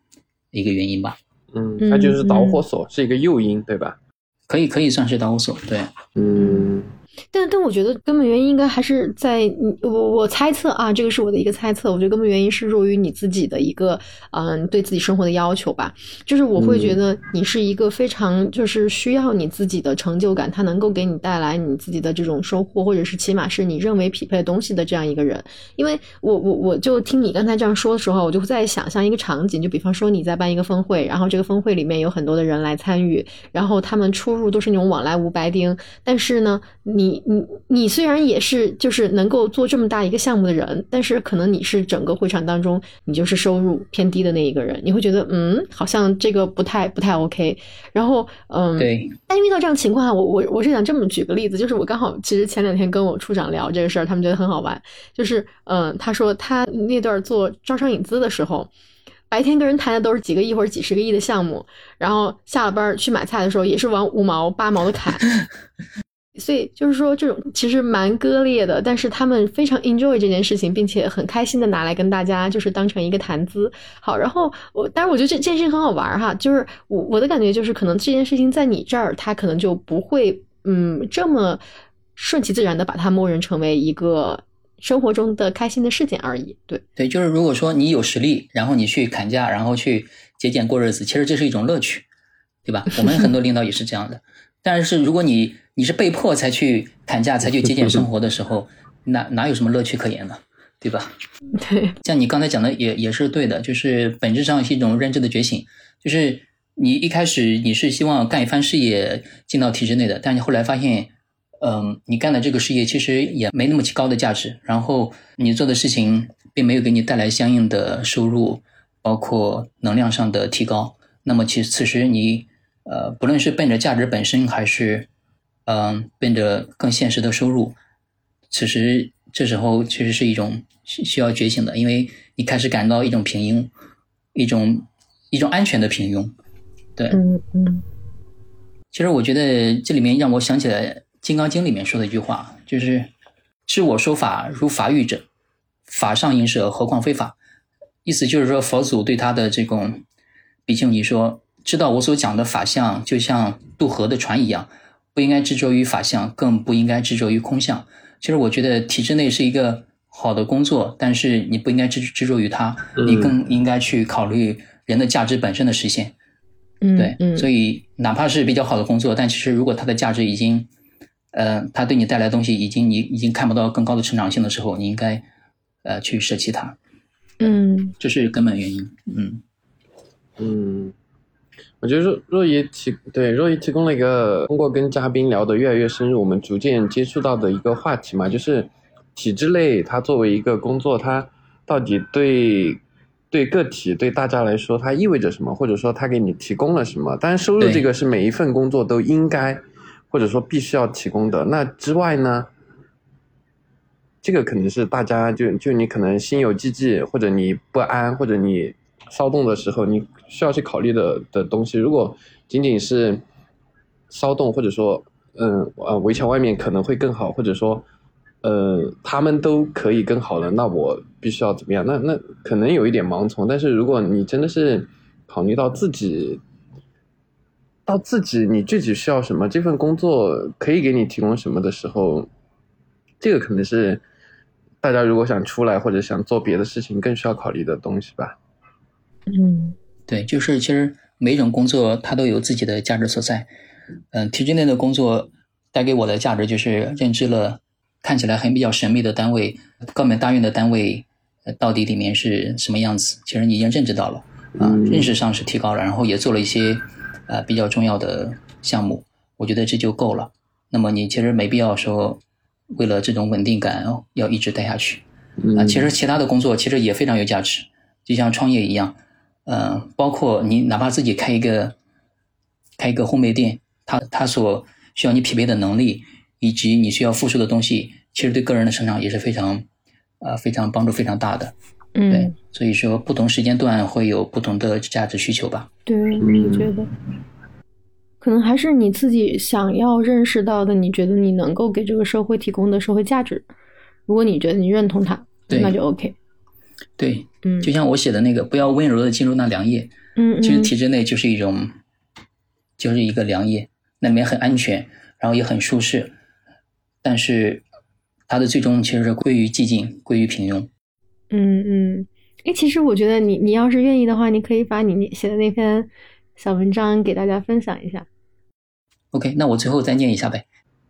一个原因吧。嗯，嗯它就是导火索，是一个诱因，对吧？可以可以算是导火索，对，嗯但但我觉得根本原因应该还是在你我我猜测啊，这个是我的一个猜测。我觉得根本原因是弱于你自己的一个嗯对自己生活的要求吧。就是我会觉得你是一个非常就是需要你自己的成就感，它能够给你带来你自己的这种收获，或者是起码是你认为匹配的东西的这样一个人。因为我我我就听你刚才这样说的时候，我就在想象一个场景，就比方说你在办一个峰会，然后这个峰会里面有很多的人来参与，然后他们出入都是那种往来无白丁，但是呢，你你你你虽然也是就是能够做这么大一个项目的人，但是可能你是整个会场当中你就是收入偏低的那一个人，你会觉得嗯，好像这个不太不太 OK。然后嗯，对，但遇到这样情况下，我我我是想这么举个例子，就是我刚好其实前两天跟我处长聊这个事儿，他们觉得很好玩，就是嗯，他说他那段做招商引资的时候。白天跟人谈的都是几个亿或者几十个亿的项目，然后下了班儿去买菜的时候也是往五毛八毛的砍，所以就是说这种其实蛮割裂的，但是他们非常 enjoy 这件事情，并且很开心的拿来跟大家就是当成一个谈资。好，然后我，但是我觉得这这件事情很好玩哈，就是我我的感觉就是可能这件事情在你这儿，他可能就不会嗯这么顺其自然的把它默认成为一个生活中的开心的事件而已。对，对，就是如果说你有实力，然后你去砍价，然后去节俭过日子，其实这是一种乐趣，对吧？我们很多领导也是这样的。但是如果你你是被迫才去砍价、才去节俭生活的时候，哪哪有什么乐趣可言呢？对吧？对，像你刚才讲的也也是对的，就是本质上是一种认知的觉醒，就是你一开始你是希望干一番事业进到体制内的，但你后来发现，嗯，你干的这个事业其实也没那么高的价值，然后你做的事情并没有给你带来相应的收入，包括能量上的提高，那么其实此时你呃，不论是奔着价值本身，还是嗯奔着更现实的收入，此时这时候其实是一种需需要觉醒的，因为你开始感到一种平庸，一种一种安全的平庸。对，嗯嗯其实我觉得这里面让我想起来《金刚经》里面说的一句话，就是“知我说法如法语者，法上应舍，何况非法”。意思就是说，佛祖对他的这种比丘尼说：“知道我所讲的法相，就像渡河的船一样，不应该执着于法相，更不应该执着于空相。”其实我觉得体制内是一个好的工作，但是你不应该执执着于它，你更应该去考虑人的价值本身的实现。嗯，对，嗯，所以哪怕是比较好的工作，但其实如果它的价值已经，呃，它对你带来的东西已经你已经看不到更高的成长性的时候，你应该呃去舍弃它，嗯这是根本原因。嗯，嗯，我觉得若若也提对若也提供了一个通过跟嘉宾聊得越来越深入，我们逐渐接触到的一个话题嘛，就是体制内它作为一个工作，它到底对对个体对大家来说它意味着什么，或者说它给你提供了什么？当然，收入这个是每一份工作都应该或者说必须要提供的。那之外呢？这个可能是大家就就你可能心有戚戚，或者你不安，或者你骚动的时候，你需要去考虑的的东西。如果仅仅是骚动，或者说嗯呃围墙外面可能会更好，或者说呃他们都可以更好了，那我必须要怎么样？那那可能有一点盲从。但是如果你真的是考虑到自己。到自己你具体需要什么，这份工作可以给你提供什么的时候，这个可能是大家如果想出来或者想做别的事情更需要考虑的东西吧。嗯，对，就是其实每种工作它都有自己的价值所在。嗯，体制内的工作带给我的价值就是认知了看起来很比较神秘的单位，高门大院的单位到底里面是什么样子。其实你已经认知到了啊，认识上是提高了，然后也做了一些。呃，比较重要的项目，我觉得这就够了。那么你其实没必要说，为了这种稳定感哦，要一直待下去。啊，其实其他的工作其实也非常有价值，就像创业一样。嗯，包括你哪怕自己开一个开一个烘焙店，它它所需要你匹配的能力，以及你需要付出的东西，其实对个人的成长也是非常呃非常帮助非常大的。嗯，对，所以说不同时间段会有不同的价值需求吧。对，我觉得可能还是你自己想要认识到的，你觉得你能够给这个社会提供的社会价值。如果你觉得你认同它，那就 OK。对，嗯，就像我写的那个，不要温柔的进入那良夜。嗯嗯，其实体制内就是一种，就是一个良夜，那里面很安全，然后也很舒适，但是它的最终其实是归于寂静，归于平庸。嗯嗯，哎，其实我觉得你你要是愿意的话，你可以把你写的那篇小文章给大家分享一下。OK，那我最后再念一下呗。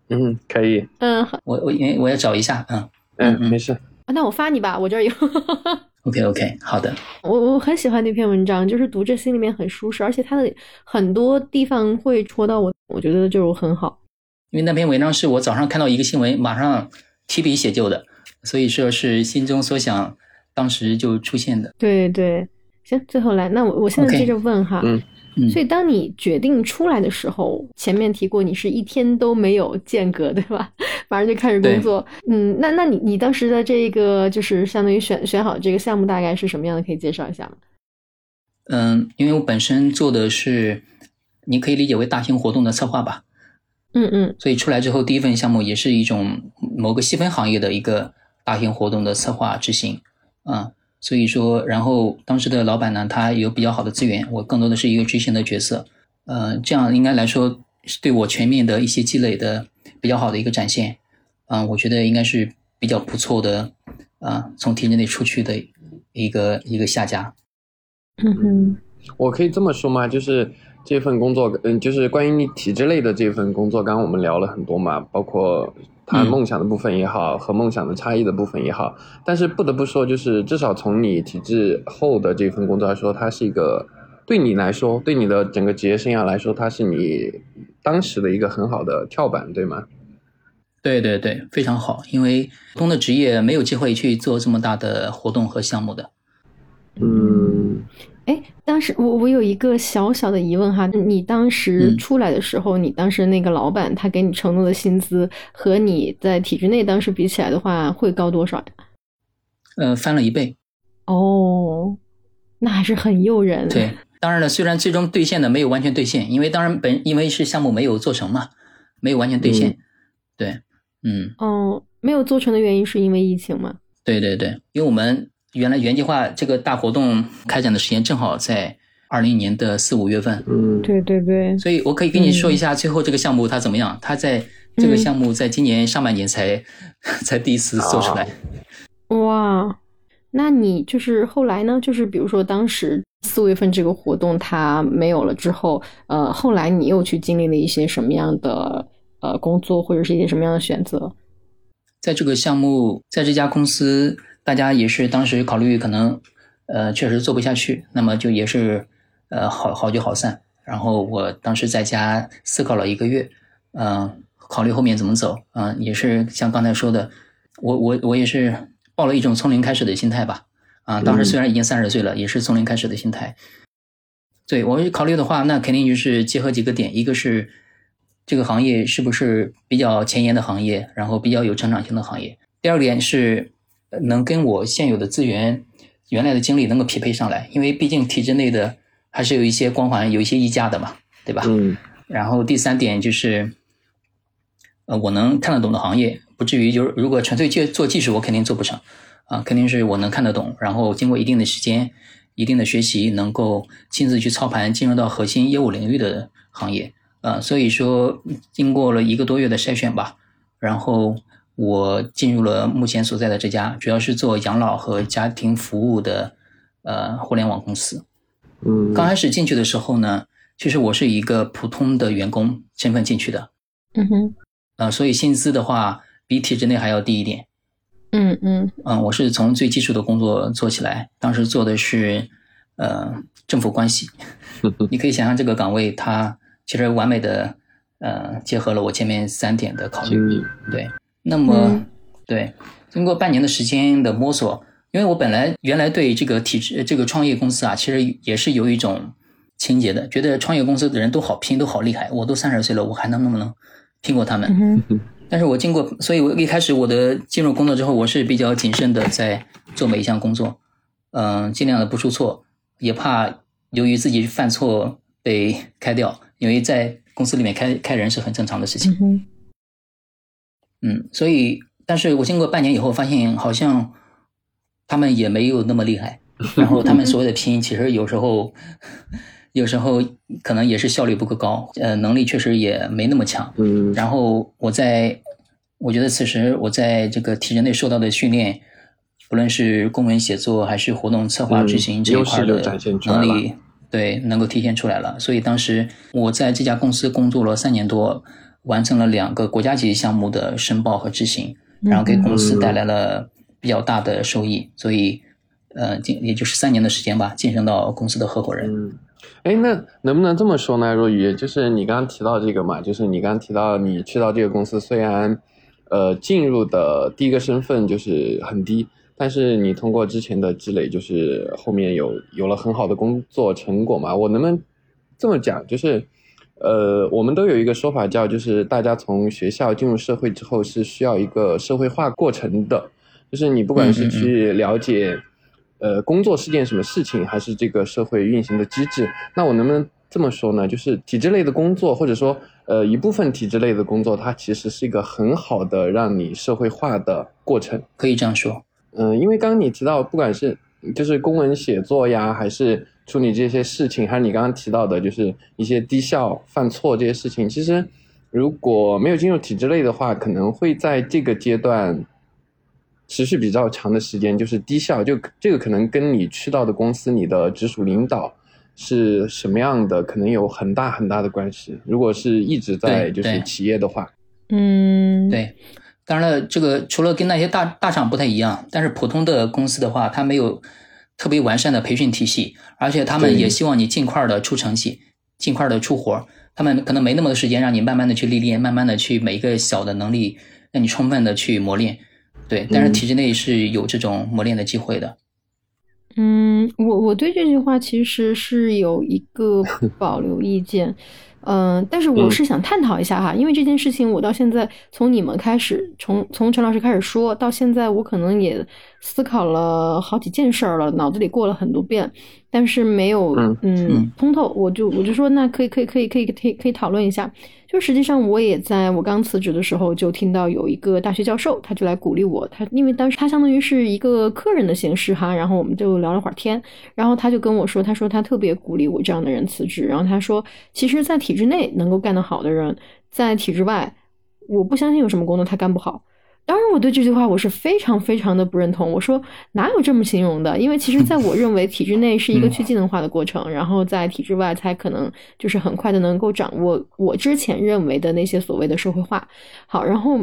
嗯，可以。嗯，好。我我因为我要找一下，嗯嗯，没事。那我发你吧，我这儿有。OK OK，好的。我我很喜欢那篇文章，就是读着心里面很舒适，而且它的很多地方会戳到我，我觉得就很好。因为那篇文章是我早上看到一个新闻，马上提笔写就的，所以说是心中所想。当时就出现的，对对，行，最后来，那我我现在接着问哈，嗯嗯，所以当你决定出来的时候，前面提过你是一天都没有间隔，对吧？马上就开始工作，嗯，那那你你当时的这个就是相当于选选好这个项目大概是什么样的？可以介绍一下吗？嗯，因为我本身做的是，你可以理解为大型活动的策划吧，嗯嗯，所以出来之后第一份项目也是一种某个细分行业的一个大型活动的策划执行。啊，所以说，然后当时的老板呢，他有比较好的资源，我更多的是一个执行的角色，呃，这样应该来说是对我全面的一些积累的比较好的一个展现，啊，我觉得应该是比较不错的，啊，从体制内出去的一个一个下家。嗯哼，我可以这么说吗？就是这份工作，嗯，就是关于你体制内的这份工作，刚刚我们聊了很多嘛，包括。他梦想的部分也好，和梦想的差异的部分也好，但是不得不说，就是至少从你体制后的这份工作来说，它是一个对你来说，对你的整个职业生涯来说，它是你当时的一个很好的跳板，对吗？对对对，非常好，因为普通的职业没有机会去做这么大的活动和项目的。嗯。哎，当时我我有一个小小的疑问哈，你当时出来的时候，你当时那个老板他给你承诺的薪资和你在体制内当时比起来的话，会高多少呀？呃，翻了一倍。哦，那还是很诱人。对，当然了，虽然最终兑现的没有完全兑现，因为当然本因为是项目没有做成嘛，没有完全兑现。对，嗯。哦，没有做成的原因是因为疫情吗？对对对，因为我们。原来原计划这个大活动开展的时间正好在二零年的四五月份，嗯，对对对，所以我可以跟你说一下最后这个项目它怎么样？它在这个项目在今年上半年才才第一次做出来。哇，那你就是后来呢？就是比如说当时四五月份这个活动它没有了之后，呃，后来你又去经历了一些什么样的呃工作，或者是一些什么样的选择？在这个项目，在这家公司。大家也是当时考虑可能，呃，确实做不下去，那么就也是，呃，好好聚好散。然后我当时在家思考了一个月，嗯，考虑后面怎么走，嗯，也是像刚才说的，我我我也是抱了一种从零开始的心态吧，啊，当时虽然已经三十岁了，也是从零开始的心态。对我考虑的话，那肯定就是结合几个点，一个是这个行业是不是比较前沿的行业，然后比较有成长性的行业。第二点是能跟我现有的资源、原来的经历能够匹配上来，因为毕竟体制内的还是有一些光环、有一些溢价的嘛，对吧？嗯然后第三点就是，呃，我能看得懂的行业，不至于就是如果纯粹去做技术，我肯定做不成，啊、肯定是我能看得懂，然后经过一定的时间、一定的学习，能够亲自去操盘，进入到核心业务领域的行业，呃，所以说经过了一个多月的筛选吧，然后我进入了目前所在的这家，主要是做养老和家庭服务的呃互联网公司。嗯，刚开始进去的时候呢，其实我是一个普通的员工身份进去的，嗯哼，呃，所以薪资的话比体制内还要低一点。嗯嗯嗯，我是从最基础的工作做起来，当时做的是呃政府关系。你可以想象这个岗位它其实完美的呃结合了我前面三点的考虑。对，那么、嗯。对，经过半年的时间的摸索，因为我本来原来对这个体制这个创业公司啊，其实也是有一种情节的，觉得创业公司的人都好拼，都好厉害，我都三十岁了，我还能能不能拼过他们？嗯，但是我经过，所以我一开始我的进入工作之后，我是比较谨慎的在做每一项工作，嗯、尽量的不出错，也怕由于自己犯错被开掉，因为在公司里面开开人是很正常的事情嗯。嗯，所以，但是我经过半年以后，发现好像他们也没有那么厉害。然后他们所谓的拼，其实有时候，有时候可能也是效率不够高，呃，能力确实也没那么强。嗯然后我在，我觉得此时我在这个体制内受到的训练，不论是公文写作还是活动策划嗯执行这一块的能力，对，能够体现出来了。所以当时我在这家公司工作了三年多，完成了两个国家级项目的申报和执行，然后给公司带来了比较大的收益。所以，呃，进也就是三年的时间吧，晋升到公司的合伙人。嗯，哎，那能不能这么说呢？若雨，就是你刚刚提到这个嘛，就是你刚刚提到你去到这个公司，虽然呃进入的第一个身份就是很低，但是你通过之前的积累，就是后面有有了很好的工作成果嘛。我能不能这么讲？就是呃，我们都有一个说法叫，就是大家从学校进入社会之后是需要一个社会化过程的，就是你不管是去了解。呃，工作是件什么事情，还是这个社会运行的机制？那我能不能这么说呢？就是体制类的工作，或者说呃一部分体制类的工作，它其实是一个很好的让你社会化的过程。可以这样说。嗯，因为刚刚你提到，不管是就是公文写作呀，还是处理这些事情，还是你刚刚提到的，就是一些低效、犯错这些事情，其实如果没有进入体制内的话，可能会在这个阶段持续比较长的时间，就是低效。就这个可能跟你去到的公司，你的直属领导是什么样的，可能有很大很大的关系。如果是一直在就是企业的话，嗯，，对，当然了，这个除了跟那些大大厂不太一样，但是普通的公司的话，它没有特别完善的培训体系，而且他们也希望你尽快的出成绩，尽快的出活儿。他们可能没那么多时间让你慢慢的去历练，慢慢的去每一个小的能力让你充分的去磨练。对，但是嗯体制内是有这种磨练的机会的。嗯，我我对这句话其实是有一个保留意见，嗯、但是我嗯。是想探讨一下哈，因为这件事情我到现在从你们开始，从从陈老师开始说到现在，我可能也思考了好几件事儿了，脑子里过了很多遍，但是没有嗯嗯通透，我就我就说那可以可以可以可以可以可以讨论一下。就实际上，我也在我刚辞职的时候就听到有一个大学教授，他就来鼓励我。他因为当时他相当于是一个客人的形式哈，然后我们就聊了会儿天，然后他就跟我说，他说他特别鼓励我这样的人辞职。然后他说，其实，在体制内能够干得好的人，在体制外，我不相信有什么工作他干不好。当然，我对这句话我是非常非常的不认同。我说哪有这么形容的？因为其实在我认为，体制内是一个去技能化的过程，然后在体制外才可能就是很快的能够掌握我之前认为的那些所谓的社会化。好，然后。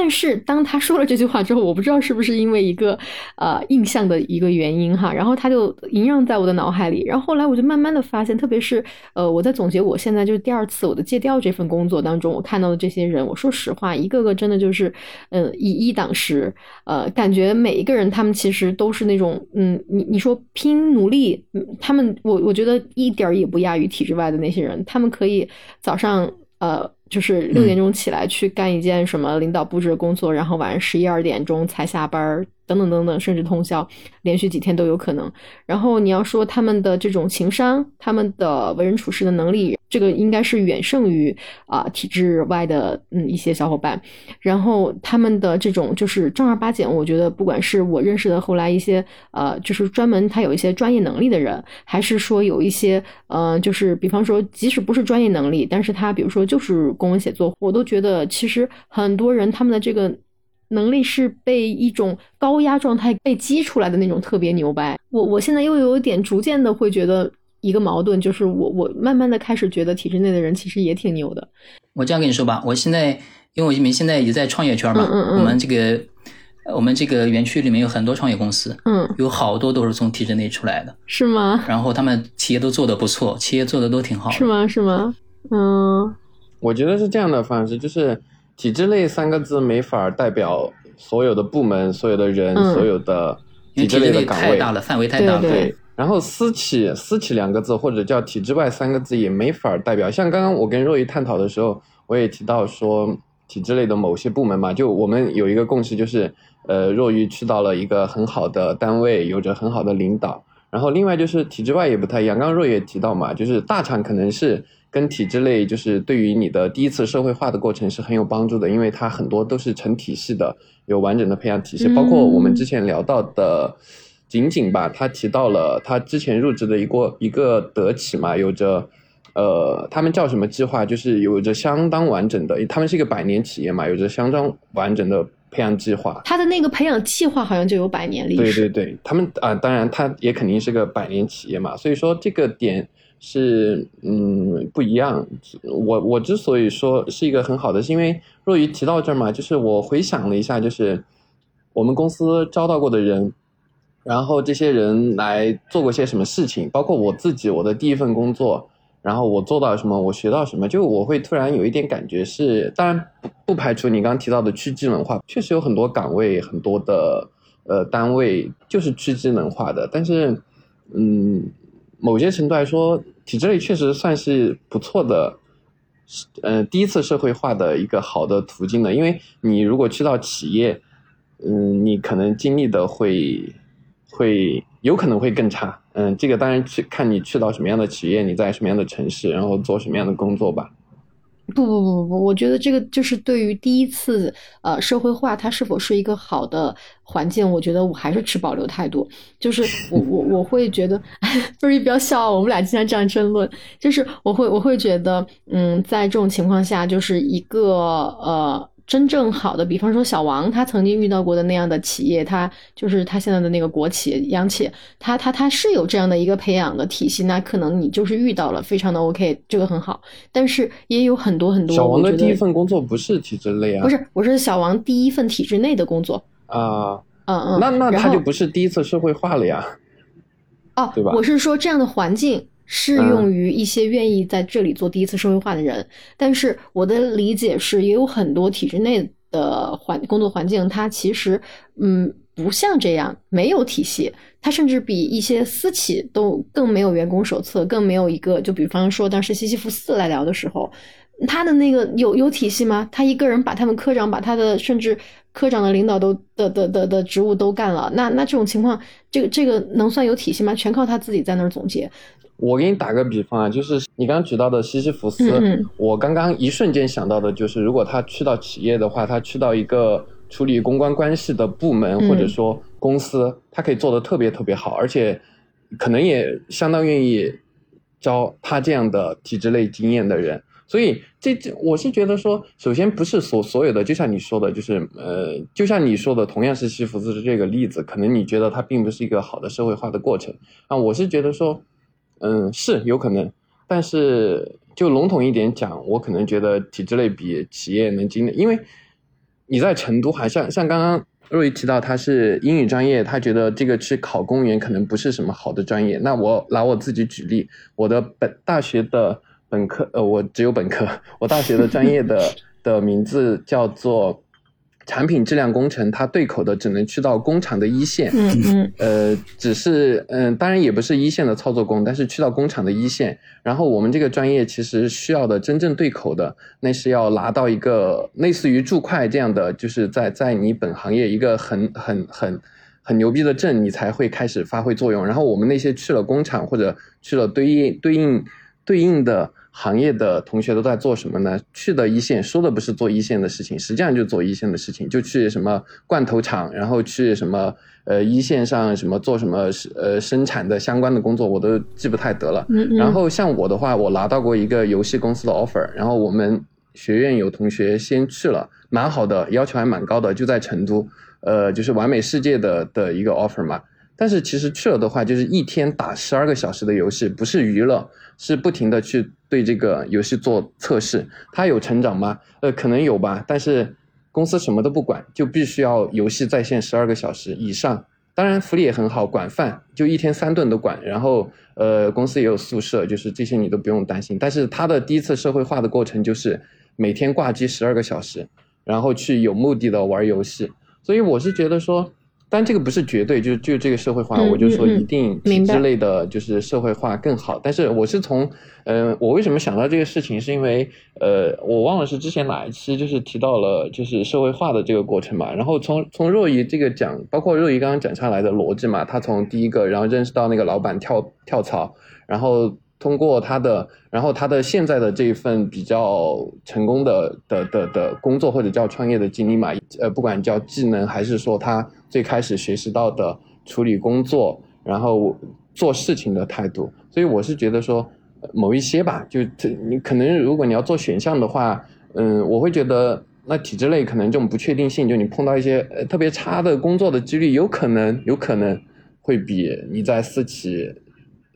但是当他说了这句话之后，我不知道是不是因为一个呃印象的一个原因哈，然后他就萦绕在我的脑海里。然后后来我就慢慢的发现，特别是呃我在总结我现在就是第二次我的借调这份工作当中，我看到的这些人，我说实话，一个个真的就是嗯、以一挡十，呃，感觉每一个人他们其实都是那种嗯，你你说拼努力，他们我我觉得一点儿也不亚于体制外的那些人，他们可以早上呃。就是六点钟起来去干一件什么领导布置的工作，然后晚上十一二点钟才下班儿，等等等等，甚至通宵，连续几天都有可能。然后你要说他们的这种情商，他们的为人处事的能力，这个应该是远胜于啊、体制外的嗯一些小伙伴。然后他们的这种就是正儿八经，我觉得不管是我认识的后来一些呃，就是专门他有一些专业能力的人，还是说有一些呃，就是比方说即使不是专业能力，但是他比如说就是公文写作，我都觉得其实很多人他们的这个。能力是被一种高压状态被激出来的那种特别牛掰。我我现在又有点逐渐的会觉得一个矛盾，就是我我慢慢的开始觉得体制内的人其实也挺牛的。我这样跟你说吧，我现在因为我们现在也在创业圈嘛，嗯嗯嗯我们这个呃我们这个园区里面有很多创业公司，嗯，有好多都是从体制内出来的，是吗？然后他们企业都做得不错，企业做的都挺好。是吗？是吗？嗯我觉得是这样的方式，就是体制内三个字没法代表所有的部门、所有的人、嗯所有的体制内的岗位。太大了，范围太大了。对对，然后私企私企两个字或者叫体制外三个字也没法代表。像刚刚我跟若依探讨的时候，我也提到说体制内的某些部门嘛，就我们有一个共识，就是呃，若愚去到了一个很好的单位，有着很好的领导。然后另外就是体制外也不太一样，刚刚若也提到嘛，就是大厂可能是跟体制内就是对于你的第一次社会化的过程是很有帮助的，因为它很多都是成体系的，有完整的培养体系，包括我们之前聊到的仅仅吧，他提到了他之前入职的一个一个德企嘛，有着。呃，他们叫什么计划？就是有着相当完整的，他们是一个百年企业嘛，有着相当完整的培养计划。他的那个培养计划好像就有百年历史。对对对，他们啊、当然他也肯定是个百年企业嘛，所以说这个点是嗯不一样。我我之所以说是一个很好的，是因为若愚提到这儿嘛，就是我回想了一下，就是我们公司招到过的人，然后这些人来做过些什么事情，包括我自己我的第一份工作。然后我做到什么，我学到什么，就我会突然有一点感觉是，当然不不排除你刚刚提到的去智能化，确实有很多岗位、很多的呃单位就是去智能化的，但是嗯，某些程度来说，体制内确实算是不错的，呃，第一次社会化的一个好的途径的，因为你如果去到企业，嗯，你可能经历的会会有可能会更差。嗯，这个当然去看你去到什么样的企业，你在什么样的城市，然后做什么样的工作吧。不不不不不，我觉得这个就是对于第一次呃社会化，它是否是一个好的环境，我觉得我还是持保留态度。就是我我我会觉得，不是不要笑，我们俩经常这样争论。就是我会我会觉得，嗯，在这种情况下，就是一个呃。真正好的，比方说小王，他曾经遇到过的那样的企业，他就是他现在的那个国企、央企，他他他是有这样的一个培养的体系，那可能你就是遇到了，非常的 OK，这个很好。但是也有很多很多，小王的第一份工作不是体制内啊，不是，我是小王第一份体制内的工作。啊，嗯嗯，那那他就不是第一次社会化了呀。哦，对吧我是说这样的环境适用于一些愿意在这里做第一次社会化的人，但是我的理解是，也有很多体制内的环工作环境，它其实嗯不像这样，没有体系，它甚至比一些私企都更没有员工手册，更没有一个，就比方说当时西西弗斯来聊的时候。他的那个有有体系吗？他一个人把他们科长，把他的甚至科长的领导都的的的的职务都干了，那那这种情况，这个这个能算有体系吗？全靠他自己在那儿总结。我给你打个比方啊，就是你刚刚举到的西西弗斯，嗯嗯我刚刚一瞬间想到的就是，如果他去到企业的话，他去到一个处理公关关系的部门、嗯或者说公司，他可以做得特别特别好，而且可能也相当愿意招他这样的体制类经验的人。所以这这，我是觉得说，首先不是所所有的，就像你说的，就是呃，就像你说的，同样是西弗斯的这个例子，可能你觉得它并不是一个好的社会化的过程啊。我是觉得说，嗯，是有可能，但是就笼统一点讲，我可能觉得体制内比企业能经历，因为你在成都，还像像刚刚若雨提到他是英语专业，他觉得这个去考公务员可能不是什么好的专业。那我拿我自己举例，我的本大学的本科，呃，我只有本科，我大学的专业的 的名字叫做产品质量工程它对口的只能去到工厂的一线，嗯嗯呃，只是嗯，当然也不是一线的操作工，但是去到工厂的一线。然后我们这个专业其实需要的真正对口的，那是要拿到一个类似于注会这样的，就是在在你本行业一个很很很很牛逼的证，你才会开始发挥作用。然后我们那些去了工厂或者去了对应对应对应的。行业的同学都在做什么呢？去的一线，说的不是做一线的事情，实际上就做一线的事情，就去什么罐头厂，然后去什么呃一线上什么做什么呃生产的相关的工作，我都记不太得了。然后像我的话，我拿到过一个游戏公司的 offer，然后我们学院有同学先去了，蛮好的，要求还蛮高的，就在成都，呃，就是完美世界的的一个 offer 嘛。但是其实去了的话，就是一天打十二个小时的游戏，不是娱乐，是不停的去对这个游戏做测试。它有成长吗？呃，可能有吧。但是公司什么都不管，就必须要游戏在线十二个小时以上。当然福利也很好，管饭就一天三顿都管。然后呃，公司也有宿舍，就是这些你都不用担心。但是他的第一次社会化的过程就是每天挂机十二个小时，然后去有目的的玩游戏。所以我是觉得说。但这个不是绝对，就就这个社会化，我就说一定体制类的就是社会化更好。但是我是从，呃，我为什么想到这个事情，是因为，呃，我忘了是之前哪一期就是提到了就是社会化的这个过程嘛。然后从从若仪这个讲，包括若仪刚刚讲下来的逻辑嘛，他从第一个，然后认识到那个老板跳跳槽，然后。通过他的，然后他的现在的这一份比较成功的的的的工作或者叫创业的经历嘛，呃，不管叫技能还是说他最开始学习到的处理工作，然后做事情的态度，所以我是觉得说某一些吧，就你可能如果你要做选项的话，嗯，我会觉得那体制内可能这种不确定性，就你碰到一些特别差的工作的几率，有可能有可能会比你在私企。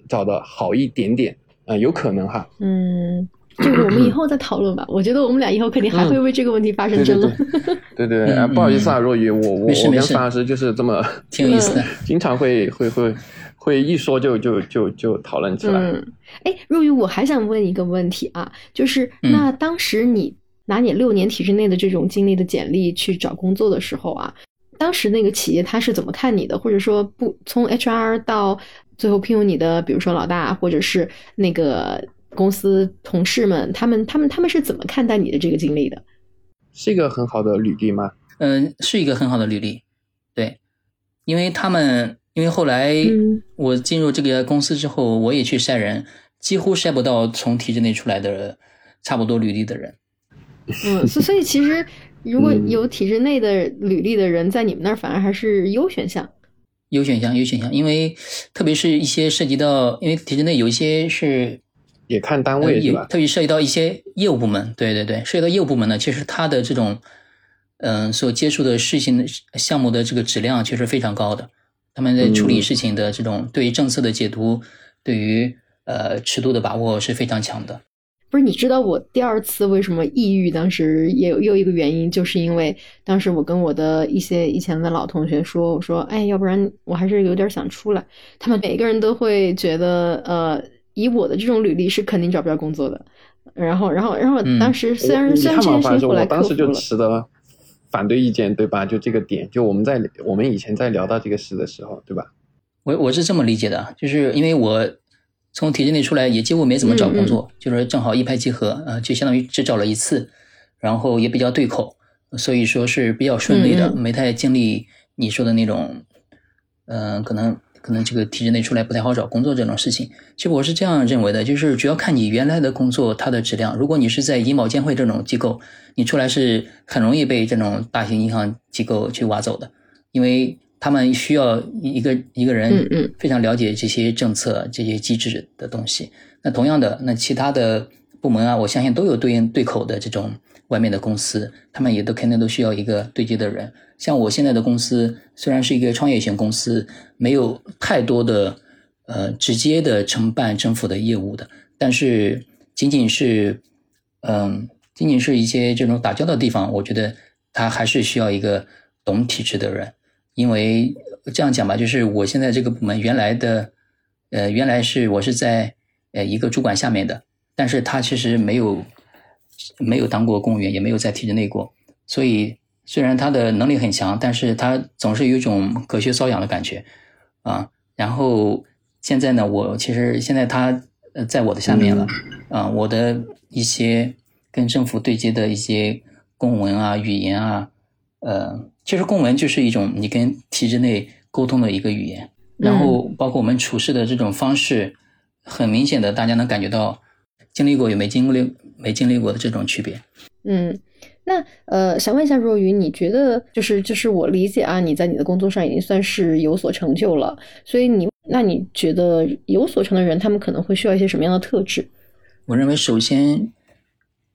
找的好一点点，啊，有可能哈。嗯，这个我们以 后再讨论吧。我觉得我们俩以后肯定还会为这个问题发生争论。对对对，不好意思啊，若雨，我我我跟范老师就是这么 挺有意思的，经常会会会会一说就就就就讨论起来。嗯，哎，若雨，我还想问一个问题啊，就是那当时你拿你六年体制内的这种经历的简历去找工作的时候啊，当时那个企业他是怎么看你的？或者说不从 HR 到最后聘用你的，比如说老大，或者是那个公司同事们，他们他们他们是怎么看待你的这个经历的？是一个很好的履历吗？嗯，是一个很好的履历。对，因为他们，因为后来我进入这个公司之后，我也去筛人，几乎筛不到从体制内出来的差不多履历的人。嗯，所所以其实如果有体制内的履历的人，在你们那儿反而还是优选项。优选项，优选项，因为特别是一些涉及到，因为体制内有一些是也看单位是吧？特别涉及到一些业务部门，对对对，涉及到业务部门呢，其实它的这种嗯所接触的事情项目的这个质量确实非常高的，他们在处理事情的这种对于政策的解读，对于呃尺度的把握是非常强的。不是你知道我第二次为什么抑郁？当时也有又一个原因，就是因为当时我跟我的一些以前的老同学说，我说，哎，要不然我还是有点想出来。他们每个人都会觉得，呃，以我的这种履历是肯定找不着工作的。然后，然后，然后当时虽然虽然这件事情后来当时就持的反对意见，对吧？就这个点，就我们在我们以前在聊到这个事的时候，对吧？我我是这么理解的，就是因为我。从体制内出来也几乎没怎么找工作，就是正好一拍即合，呃，就相当于只找了一次，然后也比较对口，所以说是比较顺利的，没太经历你说的那种，嗯，可能可能这个体制内出来不太好找工作这种事情。其实我是这样认为的，就是主要看你原来的工作它的质量。如果你是在银保监会这种机构，你出来是很容易被这种大型银行机构去挖走的，因为。他们需要一个一个人非常了解这些政策、这些机制的东西。那同样的，那其他的部门啊，我相信都有对应对口的这种外面的公司，他们也都肯定都需要一个对接的人。像我现在的公司，虽然是一个创业型公司，没有太多的呃直接的承办政府的业务的，但是仅仅是嗯，仅仅是一些这种打交道的地方，我觉得他还是需要一个懂体制的人。因为这样讲吧，就是我现在这个部门原来的，呃，原来是我是在呃一个主管下面的，但是他其实没有没有当过公务员，也没有在体制内过，所以虽然他的能力很强，但是他总是有一种隔靴搔痒的感觉啊。然后现在呢，我其实现在他呃在我的下面了啊，我的一些跟政府对接的一些公文啊、语言啊，呃，其实公文就是一种你跟体制内沟通的一个语言，然后包括我们处事的这种方式，很明显的大家能感觉到经历过与没经历没经历过的这种区别。嗯。那呃，想问一下若愚，你觉得就是就是我理解啊，你在你的工作上已经算是有所成就了，所以你那你觉得有所成的人，他们可能会需要一些什么样的特质？我认为首先，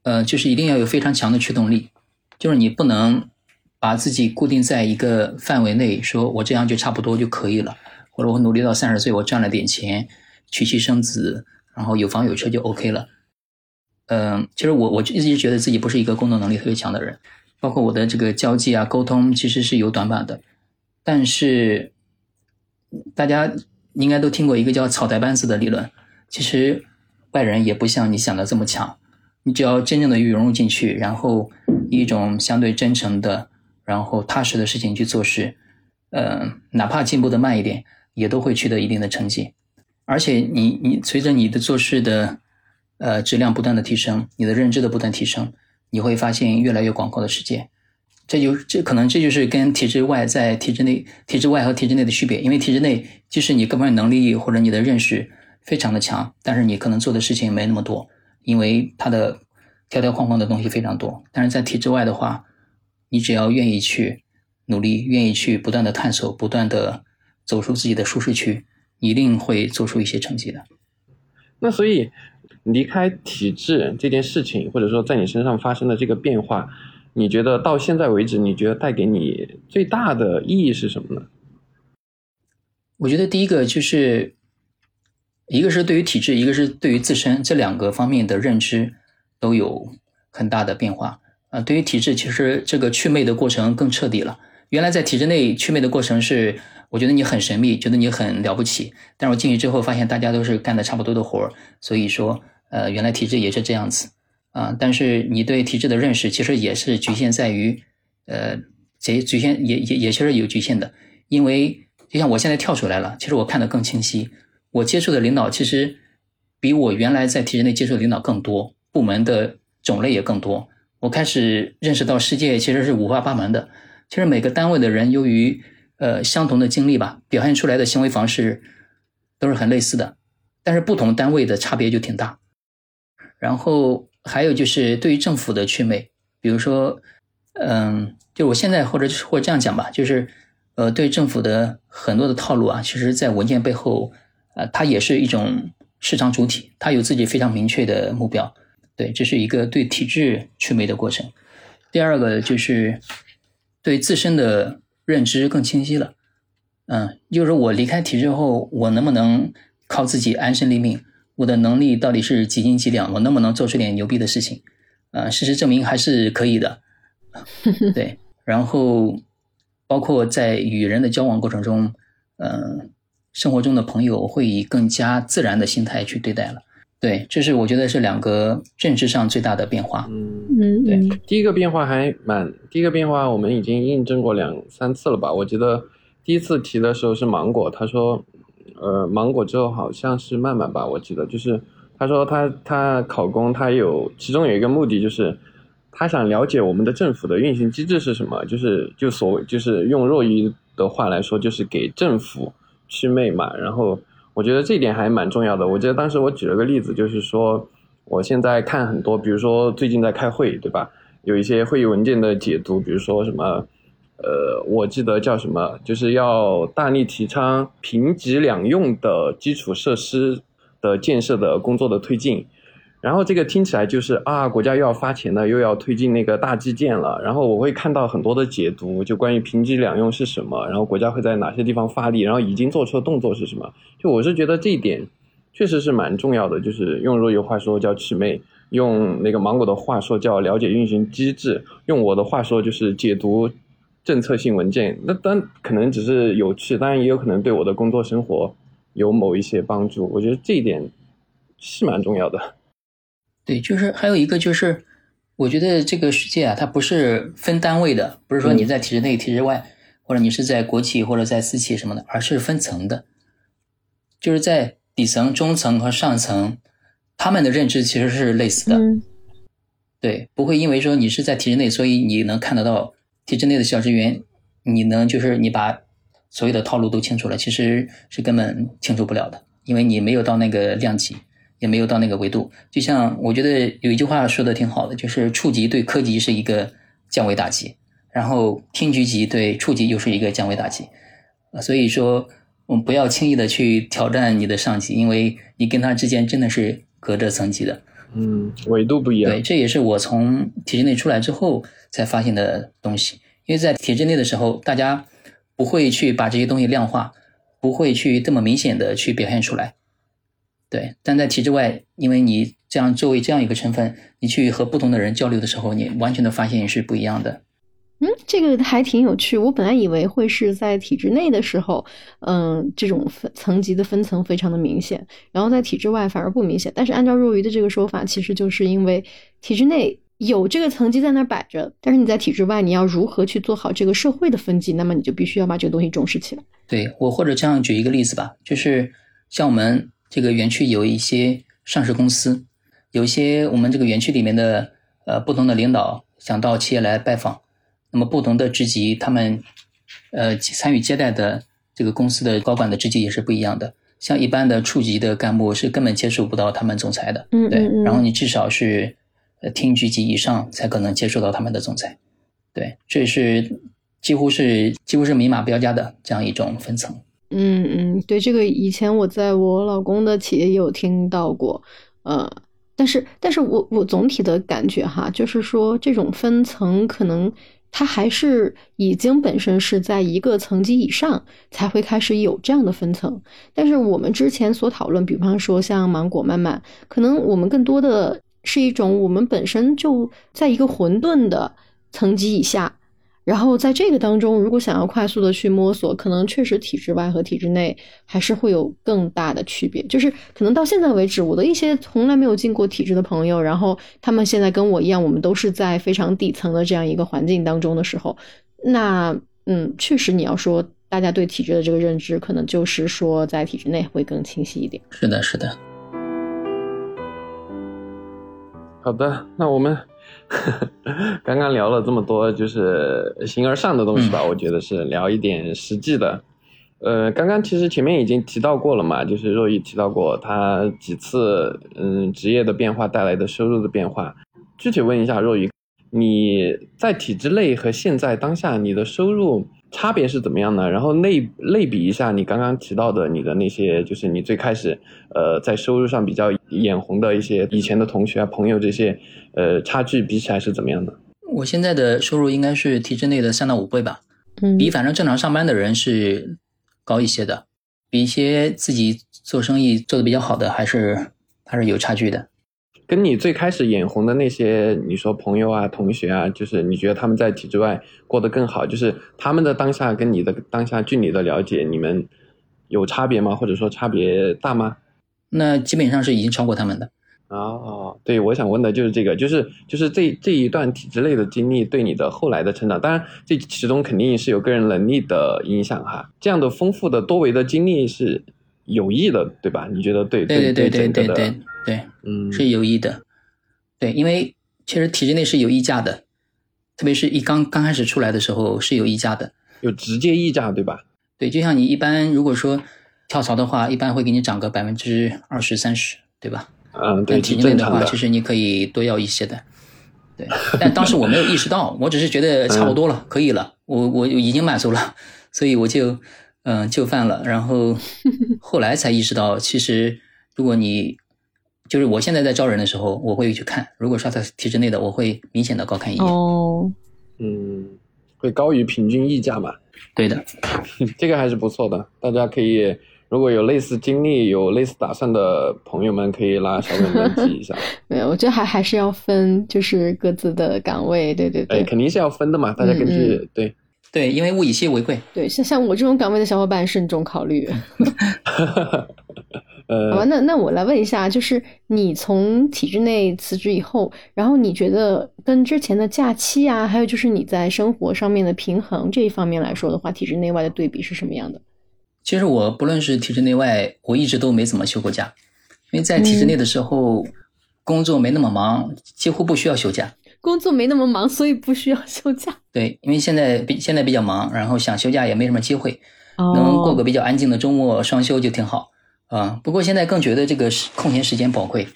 呃，就是一定要有非常强的驱动力，就是你不能把自己固定在一个范围内，说我这样就差不多就可以了，或者我努力到三十岁，我赚了点钱，娶妻生子，然后有房有车就 OK 了。嗯，其实我我一直觉得自己不是一个工作能力特别强的人，包括我的这个交际啊、沟通，其实是有短板的。但是大家应该都听过一个叫“草台班子”的理论，其实外人也不像你想的这么强。你只要真正的融入进去，然后一种相对真诚的、然后踏实的事情去做事，呃，哪怕进步的慢一点，也都会取得一定的成绩。而且你你随着你的做事的。呃，质量不断的提升，你的认知的不断提升，你会发现越来越广阔的世界。这就这可能这就是跟体制外在体制内、体制外和体制内的区别。因为体制内，即使你各方面能力或者你的认识非常的强，但是你可能做的事情没那么多，因为它的条条框框的东西非常多。但是在体制外的话，你只要愿意去努力，愿意去不断的探索，不断的走出自己的舒适区，一定会做出一些成绩的。那所以。离开体制这件事情，或者说在你身上发生的这个变化，你觉得到现在为止，你觉得带给你最大的意义是什么呢？我觉得第一个就是，一个是对于体制，一个是对于自身这两个方面的认知都有很大的变化。啊，对于体制，其实这个祛魅的过程更彻底了。原来在体制内祛魅的过程是，我觉得你很神秘，觉得你很了不起。但是我进去之后发现，大家都是干的差不多的活儿，所以说。呃，原来体制也是这样子啊，但是你对体制的认识其实也是局限在于，呃，这局限也也也确实有局限的，因为就像我现在跳出来了，其实我看得更清晰，我接触的领导其实比我原来在体制内接触的领导更多，部门的种类也更多，我开始认识到世界其实是五花八门的，其实每个单位的人由于呃相同的经历吧，表现出来的行为方式都是很类似的，但是不同单位的差别就挺大。然后还有就是对于政府的祛魅，比如说，嗯，就我现在或者或者这样讲吧，就是，呃，对政府的很多的套路啊，其实在文件背后，啊，它也是一种市场主体，它有自己非常明确的目标，对，这是一个对体制祛魅的过程。第二个就是对自身的认知更清晰了，嗯，就是我离开体制后，我能不能靠自己安身立命？我的能力到底是几斤几两？我能不能做出点牛逼的事情？啊，事实证明还是可以的。对，然后包括在与人的交往过程中，嗯，生活中的朋友会以更加自然的心态去对待了。对，这是我觉得是两个政治上最大的变化。嗯嗯，对，第一个变化还蛮，第一个变化我们已经印证过两三次了吧？我觉得第一次提的时候是芒果，他说。呃，芒果之后好像是曼曼吧，我记得就是他说他他考公，他有其中有一个目的就是他想了解我们的政府的运行机制是什么，就是就所谓就是用若愚的话来说，就是给政府祛魅嘛。然后我觉得这一点还蛮重要的。我记得当时我举了个例子，就是说我现在看很多，比如说最近在开会，对吧？有一些会议文件的解读，比如说什么。呃，我记得叫什么，就是要大力提倡平级两用的基础设施的建设的工作的推进，然后这个听起来就是啊，国家又要发钱了，又要推进那个大基建了。然后我会看到很多的解读，就关于平级两用是什么，然后国家会在哪些地方发力，然后已经做出的动作是什么。就我是觉得这一点确实是蛮重要的，就是用若有话说叫祛魅，用那个芒果的话说叫了解运行机制，用我的话说就是解读。政策性文件，那当可能只是有趣，当然也有可能对我的工作生活有某一些帮助。我觉得这一点是蛮重要的。对，就是还有一个就是，我觉得这个世界啊，它不是分单位的，不是说你在体制内、体制外，或者你是在国企或者在私企什么的，而是分层的。就是在底层、中层和上层，他们的认知其实是类似的。嗯对，不会因为说你是在体制内，所以你能看得到体制内的小职员，你能就是你把所有的套路都清楚了，其实是根本清楚不了的，因为你没有到那个量级，也没有到那个维度。就像我觉得有一句话说的挺好的，就是处级对科级是一个降维打击，然后厅局级对处级又是一个降维打击。呃所以说，我们不要轻易的去挑战你的上级，因为你跟他之间真的是隔着层级的。嗯，维度不一样对，。这也是我从体制内出来之后才发现的东西。因为在体制内的时候，大家不会去把这些东西量化，不会去这么明显的去表现出来。对，但在体制外，因为你这样作为这样一个成分，你去和不同的人交流的时候，你完全的发现是不一样的。嗯，这个还挺有趣。我本来以为会是在体制内的时候，嗯，这种分层级的分层非常的明显，然后在体制外反而不明显。但是按照若愚的这个说法，其实就是因为体制内有这个层级在那儿摆着，但是你在体制外，你要如何去做好这个社会的分级，那么你就必须要把这个东西重视起来。对我或者这样举一个例子吧，就是像我们这个园区有一些上市公司，有一些我们这个园区里面的呃不同的领导想到企业来拜访，那么不同的职级，他们呃参与接待的这个公司的高管的职级也是不一样的。像一般的处级的干部是根本接触不到他们总裁的，对嗯嗯嗯，然后你至少是呃厅局级以上才可能接触到他们的总裁，对，这是几乎是几乎是明码标价的这样一种分层。嗯嗯，对，这个以前我在我老公的企业也有听到过，呃，但是但是我我总体的感觉哈，就是说这种分层可能它还是已经本身是在一个层级以上才会开始有这样的分层，但是我们之前所讨论，比方说像芒果慢慢，可能我们更多的是一种我们本身就在一个混沌的层级以下。然后在这个当中，如果想要快速的去摸索，可能确实体制外和体制内还是会有更大的区别。就是可能到现在为止，我的一些从来没有进过体制的朋友，然后他们现在跟我一样，我们都是在非常底层的这样一个环境当中的时候，那嗯，确实你要说大家对体制的这个认知，可能就是说在体制内会更清晰一点。是的，是的。好的，那我们 刚刚聊了这么多，就是形而上的东西吧，我觉得是聊一点实际的。呃，刚刚其实前面已经提到过了嘛，就是若雨提到过他几次嗯职业的变化带来的收入的变化。具体问一下若雨，你在体制内和现在当下你的收入差别是怎么样呢？然后类类比一下你刚刚提到的你的那些，就是你最开始呃在收入上比较眼红的一些以前的同学啊朋友这些，呃差距比起来是怎么样的？我现在的收入应该是体制内的三到五倍吧，嗯比反正正常上班的人是高一些的，比一些自己做生意做的比较好的还是还是有差距的。跟你最开始眼红的那些，你说朋友啊、同学啊，就是你觉得他们在体制外过得更好，就是他们的当下跟你的当下，据你的了解，你们有差别吗？或者说差别大吗？那基本上是已经超过他们的。哦，对，我想问的就是这个，就是就是这这一段体制内的经历对你的后来的成长，当然这其中肯定是有个人能力的影响哈。这样的丰富的多维的经历是有益的，对吧？你觉得对对对对对对对对，嗯是有益的。对，因为其实体制内是有溢价的，特别是一刚刚开始出来的时候是有溢价的。有直接溢价，对吧？对，就像你一般如果说跳槽的话，一般会给你涨个百分之二十三十，对吧？嗯，对，但体制内的话。其实你可以多要一些的。对，但当时我没有意识到，我只是觉得 差不多了，可以了，我我已经满足了，所以我就嗯、就范了。然后 后来才意识到，其实如果你就是我现在在招人的时候，我会去看，如果刷在体制内的，我会明显的高看一眼。哦，嗯，会高于平均溢价嘛？对的，这个还是不错的，大家可以如果有类似经历、有类似打算的朋友们，可以拉小本本记一下。没有，我觉得还还是要分，就是各自的岗位，对对哎，对。肯定是要分的嘛，大家根据、嗯对。对，因为物以稀为贵。对，像像我这种岗位的小伙伴慎重考虑。呃，好吧，那那我来问一下，就是你从体制内辞职以后，然后你觉得跟之前的假期啊，还有就是你在生活上面的平衡这一方面来说的话，体制内外的对比是什么样的？其实我不论是体制内外，我一直都没怎么休过假，因为在体制内的时候，工作没那么忙，几乎不需要休假。工作没那么忙，所以不需要休假。对，因为现在比现在比较忙，然后想休假也没什么机会，哦能过个比较安静的周末双休就挺好啊。不过现在更觉得这个时空闲时间宝贵，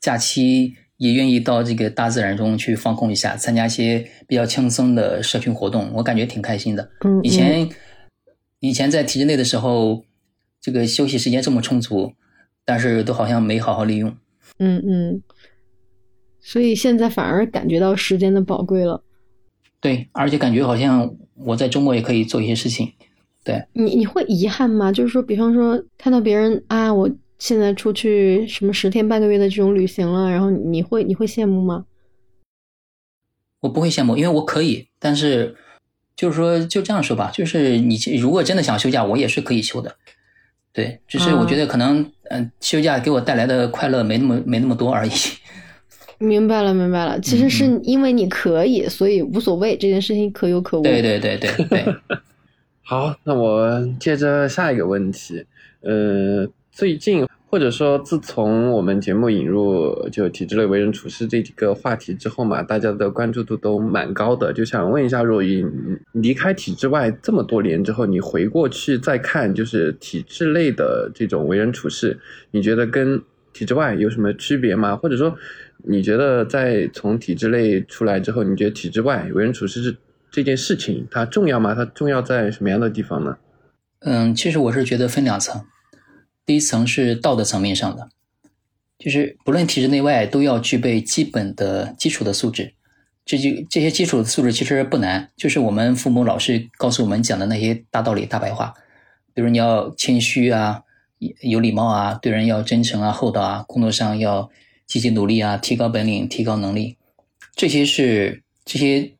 假期也愿意到这个大自然中去放空一下，参加一些比较轻松的社群活动，我感觉挺开心的。嗯，以前以前在体制内的时候，这个休息时间这么充足，但是都好像没好好利用。嗯嗯，所以现在反而感觉到时间的宝贵了。对，而且感觉好像我在周末也可以做一些事情。对，你你会遗憾吗？就是说，比方说看到别人啊，我现在出去什么十天半个月的这种旅行了，然后你会你会羡慕吗？我不会羡慕，因为我可以，但是就是说就这样说吧，就是你如果真的想休假，我也是可以休的。对，只是我觉得可能嗯、呃休假给我带来的快乐没那么没那么多而已。明白了，明白了。其实是因为你可以，所以无所谓，这件事情可有可无。对对对对对。好，那我接着下一个问题。呃，最近或者说自从我们节目引入就体制内为人处事这几个话题之后嘛，大家的关注度都蛮高的。就想问一下若依，离开体制外这么多年之后，你回过去再看，就是体制内的这种为人处事，你觉得跟体制外有什么区别吗？或者说，你觉得在从体制内出来之后，你觉得体制外为人处事这这件事情它重要吗？它重要在什么样的地方呢？嗯，其实我是觉得分两层，第一层是道德层面上的，就是不论体制内外都要具备基本的基础的素质。这就这些基础的素质其实不难，就是我们父母老师告诉我们讲的那些大道理、大白话，比如你要谦虚啊，有礼貌啊，对人要真诚啊、厚道啊，工作上要积极努力啊，提高本领、提高能力，这些是这些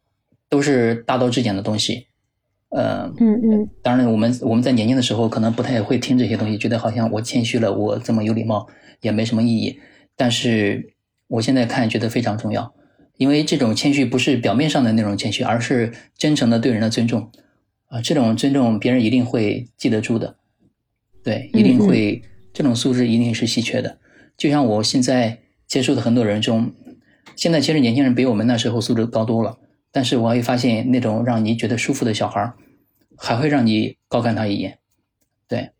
都是大道至简的东西。呃，嗯嗯当然，我们我们在年轻的时候可能不太会听这些东西，觉得好像我谦虚了，我这么有礼貌也没什么意义。但是我现在看，觉得非常重要，因为这种谦虚不是表面上的那种谦虚，而是真诚的对人的尊重啊、这种尊重别人一定会记得住的，对，一定会、这种素质一定是稀缺的。就像我现在接触的很多人中，现在其实年轻人比我们那时候素质高多了。但是我会发现，那种让你觉得舒服的小孩，还会让你高看他一眼。对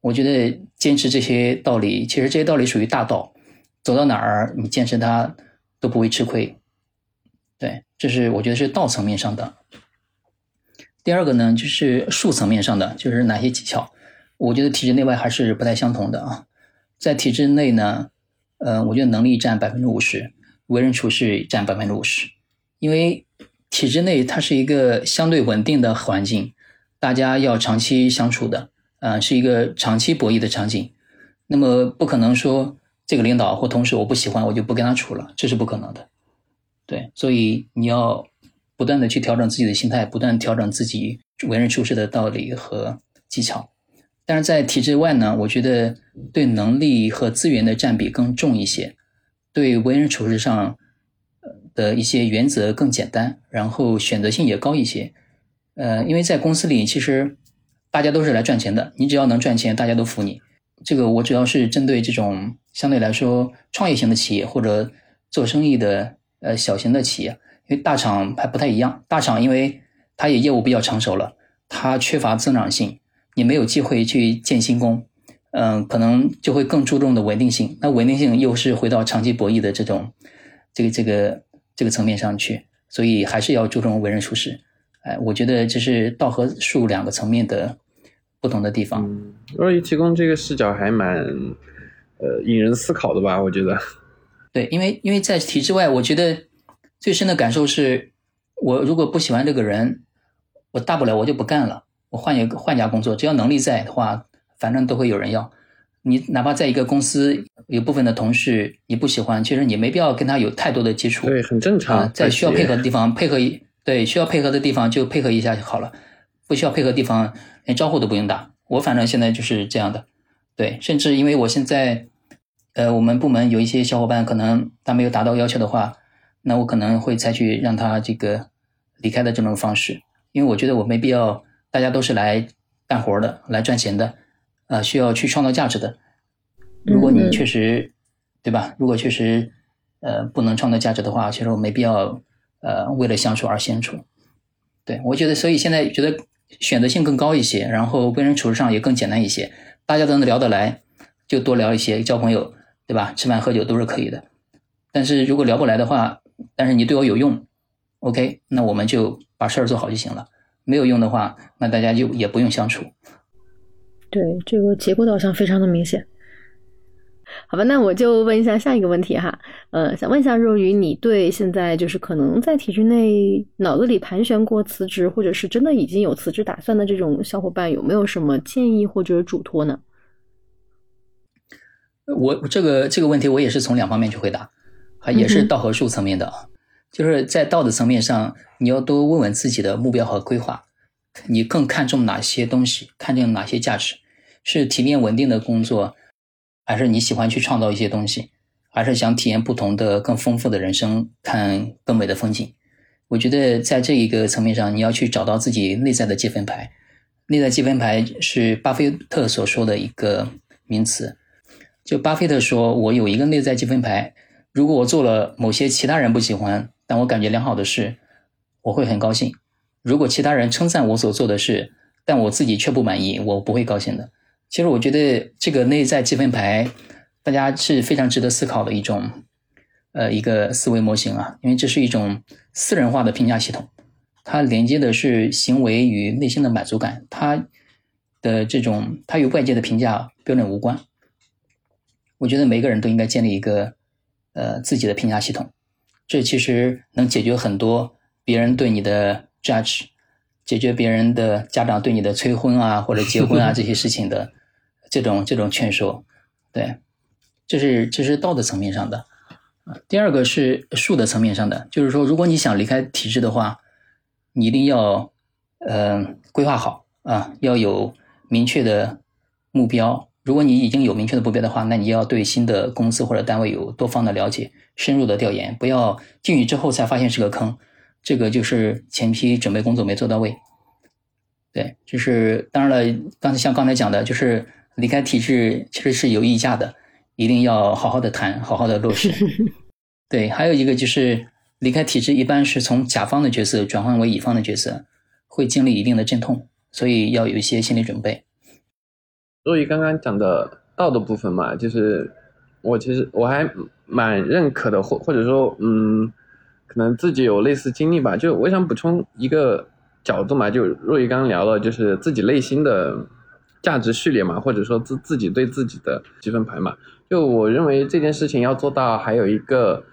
我觉得坚持这些道理，其实这些道理属于大道，走到哪儿你坚持它都不会吃亏。对，这是我觉得是道层面上的。第二个呢，就是术层面上的，就是哪些技巧，我觉得体制内外还是不太相同的啊。在体制内呢，呃，我觉得能力占百分之五十，为人处事占百分之五十，因为体制内它是一个相对稳定的环境，大家要长期相处的，呃，是一个长期博弈的场景。那么不可能说这个领导或同事我不喜欢，我就不跟他处了，这是不可能的。对，所以你要不断的去调整自己的心态，不断调整自己为人处事的道理和技巧。但是在体制外呢，我觉得对能力和资源的占比更重一些，对为人处事上的一些原则更简单，然后选择性也高一些。呃，因为在公司里，其实大家都是来赚钱的，你只要能赚钱，大家都服你。这个我主要是针对这种相对来说创业型的企业或者做生意的呃小型的企业，因为大厂还不太一样。大厂因为它也业务比较成熟了，它缺乏增长性，你没有机会去建新功，嗯、可能就会更注重的稳定性。那稳定性又是回到长期博弈的这种这个这个这个层面上去，所以还是要注重为人处事。哎，我觉得这是道和术两个层面的不同的地方。嗯，若依提供这个视角还蛮呃引人思考的吧？我觉得。对，因为因为在体制外，我觉得最深的感受是，我如果不喜欢这个人，我大不了我就不干了，我换一个换家工作，只要能力在的话，反正都会有人要。你哪怕在一个公司，有部分的同事你不喜欢，其实你没必要跟他有太多的接触。对，很正常。啊，在需要配合的地方配合一，对需要配合的地方就配合一下就好了，不需要配合的地方连招呼都不用打。我反正现在就是这样的，对，甚至因为我现在，呃，我们部门有一些小伙伴可能他没有达到要求的话，那我可能会采取让他这个离开的这种方式，因为我觉得我没必要，大家都是来干活的，来赚钱的，呃，需要去创造价值的。如果你确实，对吧？如果确实，呃，不能创造价值的话，其实我没必要，呃，为了相处而相处。对我觉得，所以现在觉得选择性更高一些，然后为人处事上也更简单一些，大家都能聊得来，就多聊一些，交朋友，对吧？吃饭喝酒都是可以的。但是如果聊不来的话，但是你对我有用，OK，那我们就把事儿做好就行了。没有用的话，那大家就也不用相处。对，这个结果导向非常的明显。好吧，那我就问一下下一个问题哈，呃，想问一下若愚，你对现在就是可能在体制内脑子里盘旋过辞职，或者是真的已经有辞职打算的这种小伙伴，有没有什么建议或者嘱托呢？我这个这个问题我也是从两方面去回答，啊，也是道和术层面的啊，就是在道的层面上，你要多问问自己的目标和规划，你更看重哪些东西，看重哪些价值，是体面稳定的工作。还是你喜欢去创造一些东西，还是想体验不同的、更丰富的人生，看更美的风景？我觉得在这一个层面上，你要去找到自己内在的积分牌。内在积分牌是巴菲特所说的一个名词。就巴菲特说：“我有一个内在积分牌，如果我做了某些其他人不喜欢，但我感觉良好的事，我会很高兴；如果其他人称赞我所做的事，但我自己却不满意，我不会高兴的。”其实我觉得这个内在积分牌，大家是非常值得思考的一种，呃，一个思维模型啊，因为这是一种私人化的评价系统，它连接的是行为与内心的满足感，它的这种它与外界的评价标准无关。我觉得每个人都应该建立一个呃自己的评价系统，这其实能解决很多别人对你的 judge。解决别人的家长对你的催婚啊或者结婚啊这些事情的这种这种劝说，对，这是这是道德层面上的。第二个是术的层面上的，就是说，如果你想离开体制的话，你一定要呃规划好啊，要有明确的目标。如果你已经有明确的目标的话，那你要对新的公司或者单位有多方的了解、深入的调研，不要进去之后才发现是个坑。这个就是前期准备工作没做到位，对，就是当然了，刚才像刚才讲的，就是离开体制其实是有溢价的，一定要好好的谈，好好的落实。对，还有一个就是离开体制，一般是从甲方的角色转换为乙方的角色，会经历一定的阵痛，所以要有一些心理准备。所以刚刚讲的道的部分嘛，就是我其实我还蛮认可的，或或者说，嗯。可能自己有类似经历吧，就我想补充一个角度嘛，就若雨刚刚聊了，就是自己内心的价值序列嘛，或者说自自己对自己的积分牌嘛。就我认为这件事情要做到，还有一个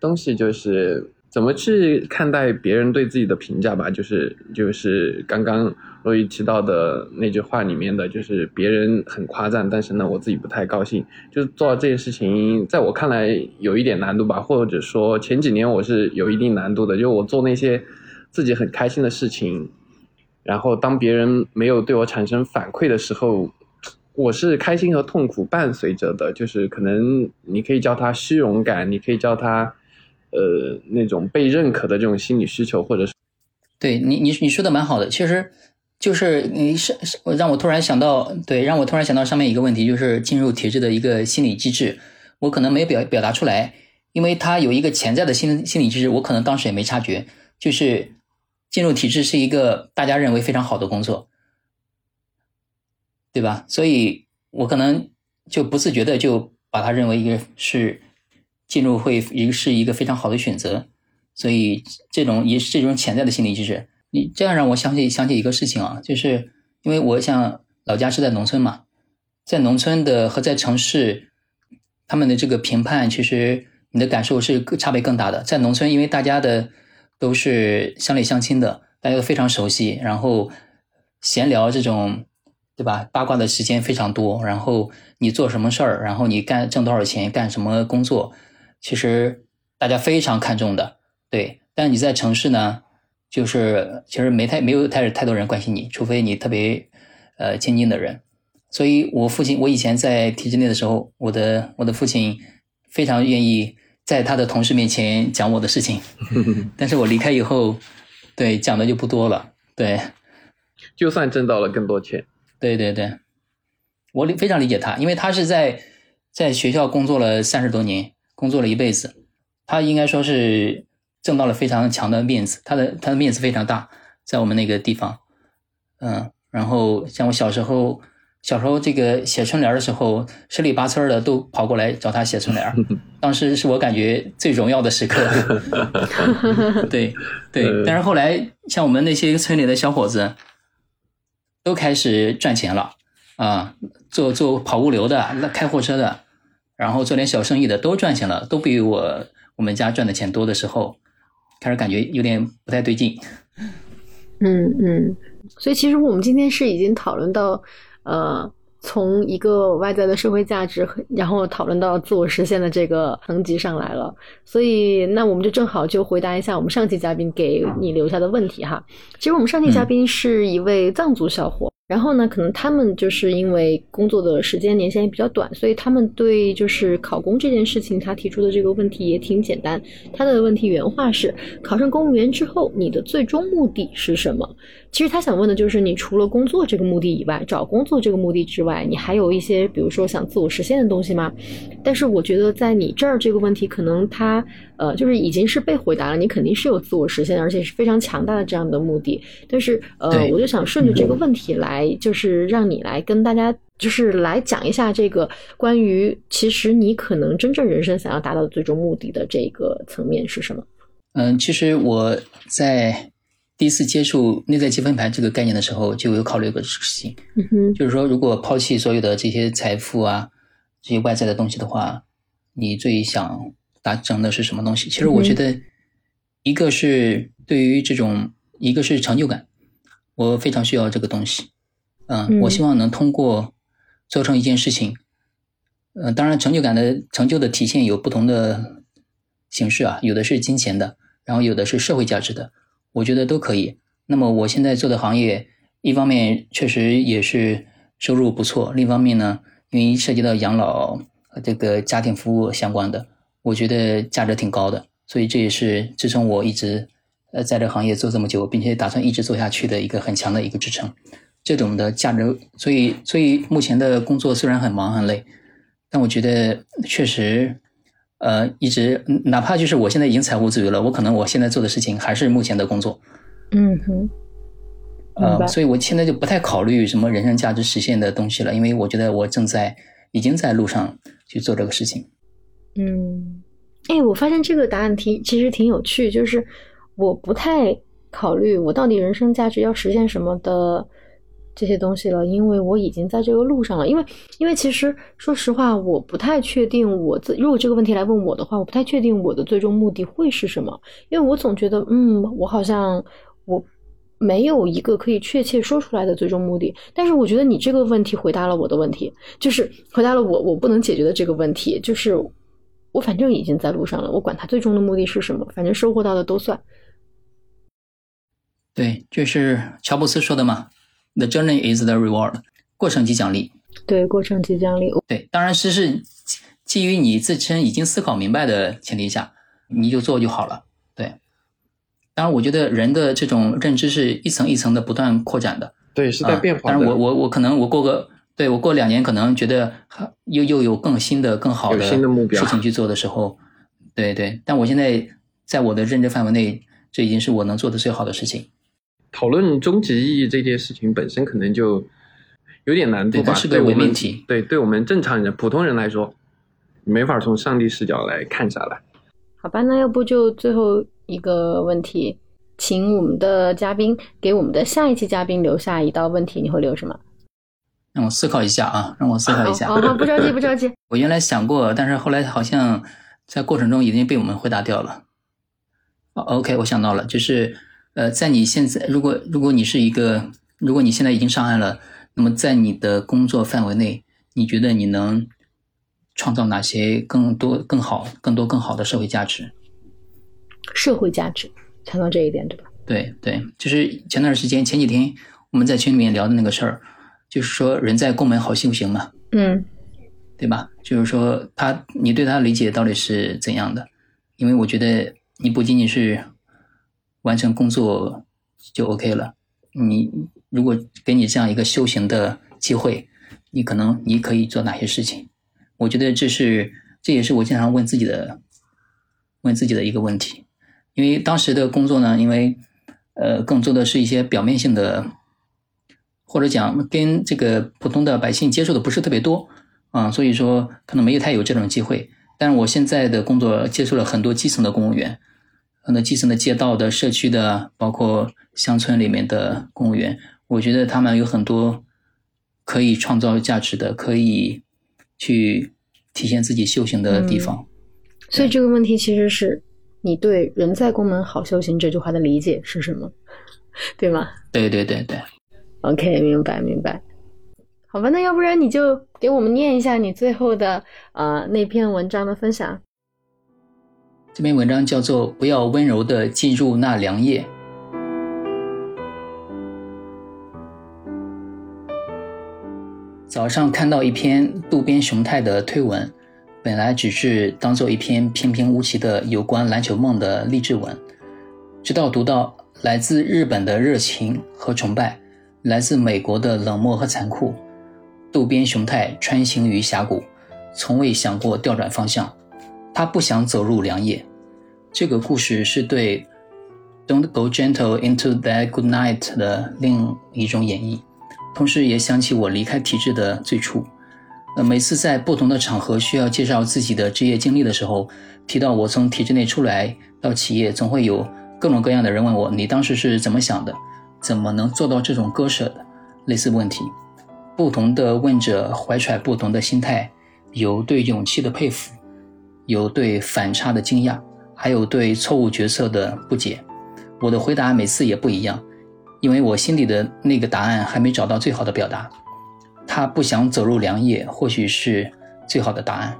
东西就是怎么去看待别人对自己的评价吧，就是就是刚刚。若雨提到的那句话里面的就是别人很夸赞，但是呢，我自己不太高兴。就是做到这件事情，在我看来有一点难度吧，或者说前几年我是有一定难度的。就我做那些自己很开心的事情，然后当别人没有对我产生反馈的时候，我是开心和痛苦伴随着的。就是可能你可以叫它虚荣感，你可以叫它呃那种被认可的这种心理需求，或者是对你你你说的蛮好的，其实。就是你是让我突然想到，对，让我突然想到上面一个问题，就是进入体制的一个心理机制，我可能没有表表达出来，因为它有一个潜在的心心理机制，我可能当时也没察觉，就是进入体制是一个大家认为非常好的工作，对吧？所以我可能就不自觉的就把它认为一个是进入会一个是一个非常好的选择，所以这种也是这种潜在的心理机制。你这样让我想起想起一个事情啊，就是因为我想老家是在农村嘛，在农村的和在城市，他们的这个评判，其实你的感受是差别更大的。在农村，因为大家的都是乡里乡亲的，大家都非常熟悉，然后闲聊这种，对吧？八卦的时间非常多。然后你做什么事儿，然后你干挣多少钱，干什么工作，其实大家非常看重的。对，但你在城市呢？就是其实没太没有太太多人关心你，除非你特别呃亲近的人，所以我父亲，我以前在体制内的时候，我的我的父亲非常愿意在他的同事面前讲我的事情，但是我离开以后，对讲的就不多了。对，就算挣到了更多钱，对对对，我理非常理解他，因为他是在在学校工作了三十多年，工作了一辈子，他应该说是挣到了非常强的面子，他的他的面子非常大，在我们那个地方，嗯，然后像我小时候。小时候这个写春联的时候，十里八村的都跑过来找他写春联 当时是我感觉最荣耀的时刻。对对，但是后来像我们那些村里的小伙子，都开始赚钱了啊，做做跑物流的、那开货车的，然后做点小生意的都赚钱了，都比我我们家赚的钱多的时候，开始感觉有点不太对劲。嗯嗯，所以其实我们今天是已经讨论到。呃，从一个外在的社会价值，然后讨论到自我实现的这个层级上来了，所以那我们就正好就回答一下我们上期嘉宾给你留下的问题哈。其实我们上期嘉宾是一位藏族小伙。然后呢，可能他们就是因为工作的时间年限也比较短，所以他们对就是考公这件事情，他提出的这个问题也挺简单。他的问题原话是：考上公务员之后，你的最终目的是什么？其实他想问的就是，你除了工作这个目的以外，找工作这个目的之外，你还有一些比如说想自我实现的东西吗？但是我觉得在你这儿这个问题，可能他。呃，就是已经是被回答了，你肯定是有自我实现，而且是非常强大的这样的目的。但是，呃，我就想顺着这个问题来，就是让你来跟大家，就是来讲一下这个关于其实你可能真正人生想要达到的最终目的的这个层面是什么？嗯，其实我在第一次接触内在积分牌这个概念的时候，就有考虑过事情。嗯哼，就是说，如果抛弃所有的这些财富啊，这些外在的东西的话，你最想。达成的是什么东西？其实我觉得，一个是对于这种，一个是成就感，我非常需要这个东西。嗯，我希望能通过做成一件事情，呃，当然成就感的成就的体现有不同的形式啊，有的是金钱的，然后有的是社会价值的，我觉得都可以。那么我现在做的行业，一方面确实也是收入不错，另一方面呢，因为涉及到养老和这个家庭服务相关的。我觉得价值挺高的，所以这也是支撑我一直呃在这行业做这么久，并且打算一直做下去的一个很强的一个支撑。这种的价值，所以所以目前的工作虽然很忙很累，但我觉得确实呃一直哪怕就是我现在已经财务自由了，我可能我现在做的事情还是目前的工作。嗯哼，呃，所以我现在就不太考虑什么人生价值实现的东西了，因为我觉得我正在已经在路上去做这个事情。嗯，哎，我发现这个答案挺其实挺有趣，就是我不太考虑我到底人生价值要实现什么的这些东西了，因为我已经在这个路上了。因为因为其实说实话，我不太确定我自如果这个问题来问我的话，我不太确定我的最终目的会是什么，因为我总觉得嗯，我好像我没有一个可以确切说出来的最终目的。但是我觉得你这个问题回答了我的问题，就是回答了我我不能解决的这个问题，就是。我反正已经在路上了，我管他最终的目的是什么，反正收获到的都算。对，这是乔布斯说的嘛，“The journey is the reward”，过程即奖励。对，过程即奖励。对，当然是是基于你自身已经思考明白的前提下，你就做就好了。对，当然我觉得人的这种认知是一层一层的不断扩展的。对，是在变化。当然，我我我可能我过个。对我过两年可能觉得又又有更新的、更好的事情去做的时候，对对。但我现在在我的认知范围内，这已经是我能做的最好的事情。讨论终极意义这件事情本身可能就有点难度吧？是个伪命题。对，对我们正常人、普通人来说，没法从上帝视角来看下来。好吧，那要不就最后一个问题，请我们的嘉宾给我们的下一期嘉宾留下一道问题，你会留什么？让我思考一下啊，让我思考一下。好，好，不着急，不着急。我原来想过，但是后来好像在过程中已经被我们回答掉了。OK，我想到了，就是呃，在你现在，如果如果你是一个，如果你现在已经上岸了，那么在你的工作范围内，你觉得你能创造哪些更多、更好、更多、更好的社会价值？社会价值，谈到这一点，对吧？对对，就是前段时间前几天我们在群里面聊的那个事儿。就是说人在宫门好修行嘛，嗯对吧？就是说他你对他的理解到底是怎样的？因为我觉得你不仅仅是完成工作就 OK 了，你如果给你这样一个修行的机会，你可能你可以做哪些事情？我觉得这是这也是我经常问自己的问自己的一个问题。因为当时的工作呢，因为呃更多的是一些表面性的，或者讲跟这个普通的百姓接触的不是特别多啊、所以说可能没有太有这种机会。但是我现在的工作接触了很多基层的公务员，很多基层的街道的、社区的，包括乡村里面的公务员，我觉得他们有很多可以创造价值的，可以去体现自己修行的地方。所以这个问题其实是你对“人在宫门好修行”这句话的理解是什么，对吗对对对对。？OK，明白明白。好吧，那要不然你就给我们念一下你最后的呃那篇文章的分享。这篇文章叫做“不要温柔的进入那凉夜”。早上看到一篇渡边雄太的推文，本来只是当做一篇平平无奇的有关篮球梦的励志文，直到读到来自日本的热情和崇拜，来自美国的冷漠和残酷，渡边雄太穿行于峡谷，从未想过调转方向。他不想走入良夜。这个故事是对 "Don't go gentle into that good night" 的另一种演绎，同时也想起我离开体制的最初。呃，每次在不同的场合需要介绍自己的职业经历的时候，提到我从体制内出来到企业，总会有各种各样的人问我：“你当时是怎么想的？怎么能做到这种割舍的？”类似问题。不同的问者怀揣不同的心态，有对勇气的佩服。有对反差的惊讶，还有对错误决策的不解。我的回答每次也不一样，因为我心里的那个答案还没找到最好的表达。他不想走入良夜，或许是最好的答案。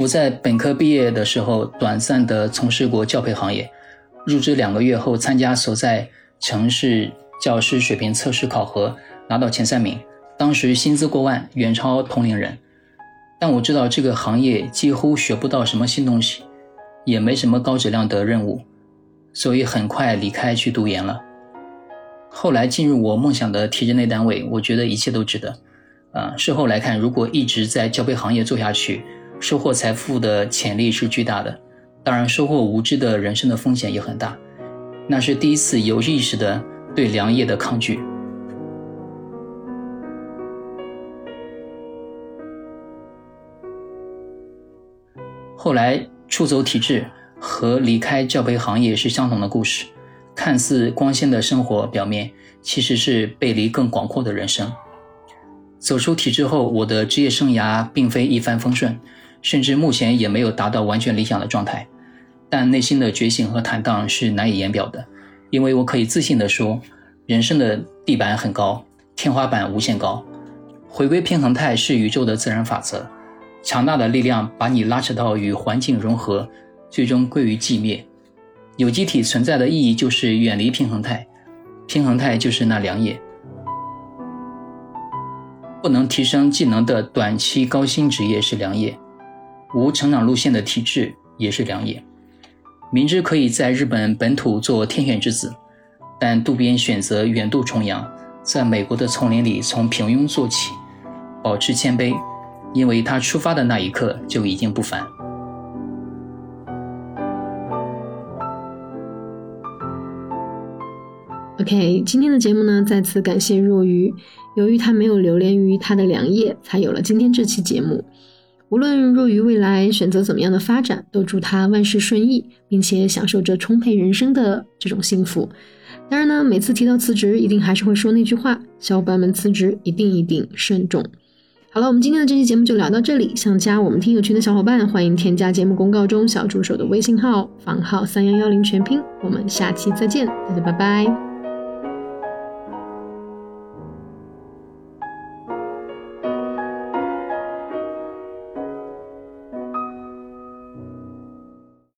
我在本科毕业的时候，短暂的从事过教培行业。入职两个月后，参加所在城市教师水平测试考核，拿到前三名。当时薪资过万，远超同龄人，但我知道这个行业几乎学不到什么新东西，也没什么高质量的任务，所以很快离开去读研了。后来进入我梦想的体制内单位，我觉得一切都值得。啊、事后来看，如果一直在教培行业做下去，收获财富的潜力是巨大的，当然收获无知的人生的风险也很大。那是第一次有意识的对良业的抗拒。后来出走体制和离开教培行业是相同的故事，看似光鲜的生活表面，其实是背离更广阔的人生。走出体制后，我的职业生涯并非一帆风顺，甚至目前也没有达到完全理想的状态，但内心的觉醒和坦荡是难以言表的，因为我可以自信地说，人生的地板很高，天花板无限高，回归平衡态是宇宙的自然法则。强大的力量把你拉扯到与环境融合，最终归于寂灭。有机体存在的意义就是远离平衡态，平衡态就是那良夜。不能提升技能的短期高薪职业是良业，无成长路线的体制也是良业。明知可以在日本本土做天选之子，但渡边选择远渡重洋，在美国的丛林里从平庸做起，保持谦卑。因为他出发的那一刻就已经不凡。OK，今天的节目呢，再次感谢若愚。由于他没有流连于他的良夜，才有了今天这期节目。无论若愚未来选择怎么样的发展，都祝他万事顺意，并且享受着充沛人生的这种幸福。当然呢，每次提到辞职，一定还是会说那句话：小伙伴们辞职一定一定慎重。好了，我们今天的这期节目就聊到这里。想加我们听友群的小伙伴，欢迎添加节目公告中小助手的微信号房号三幺幺零全拼。我们下期再见，大家拜拜。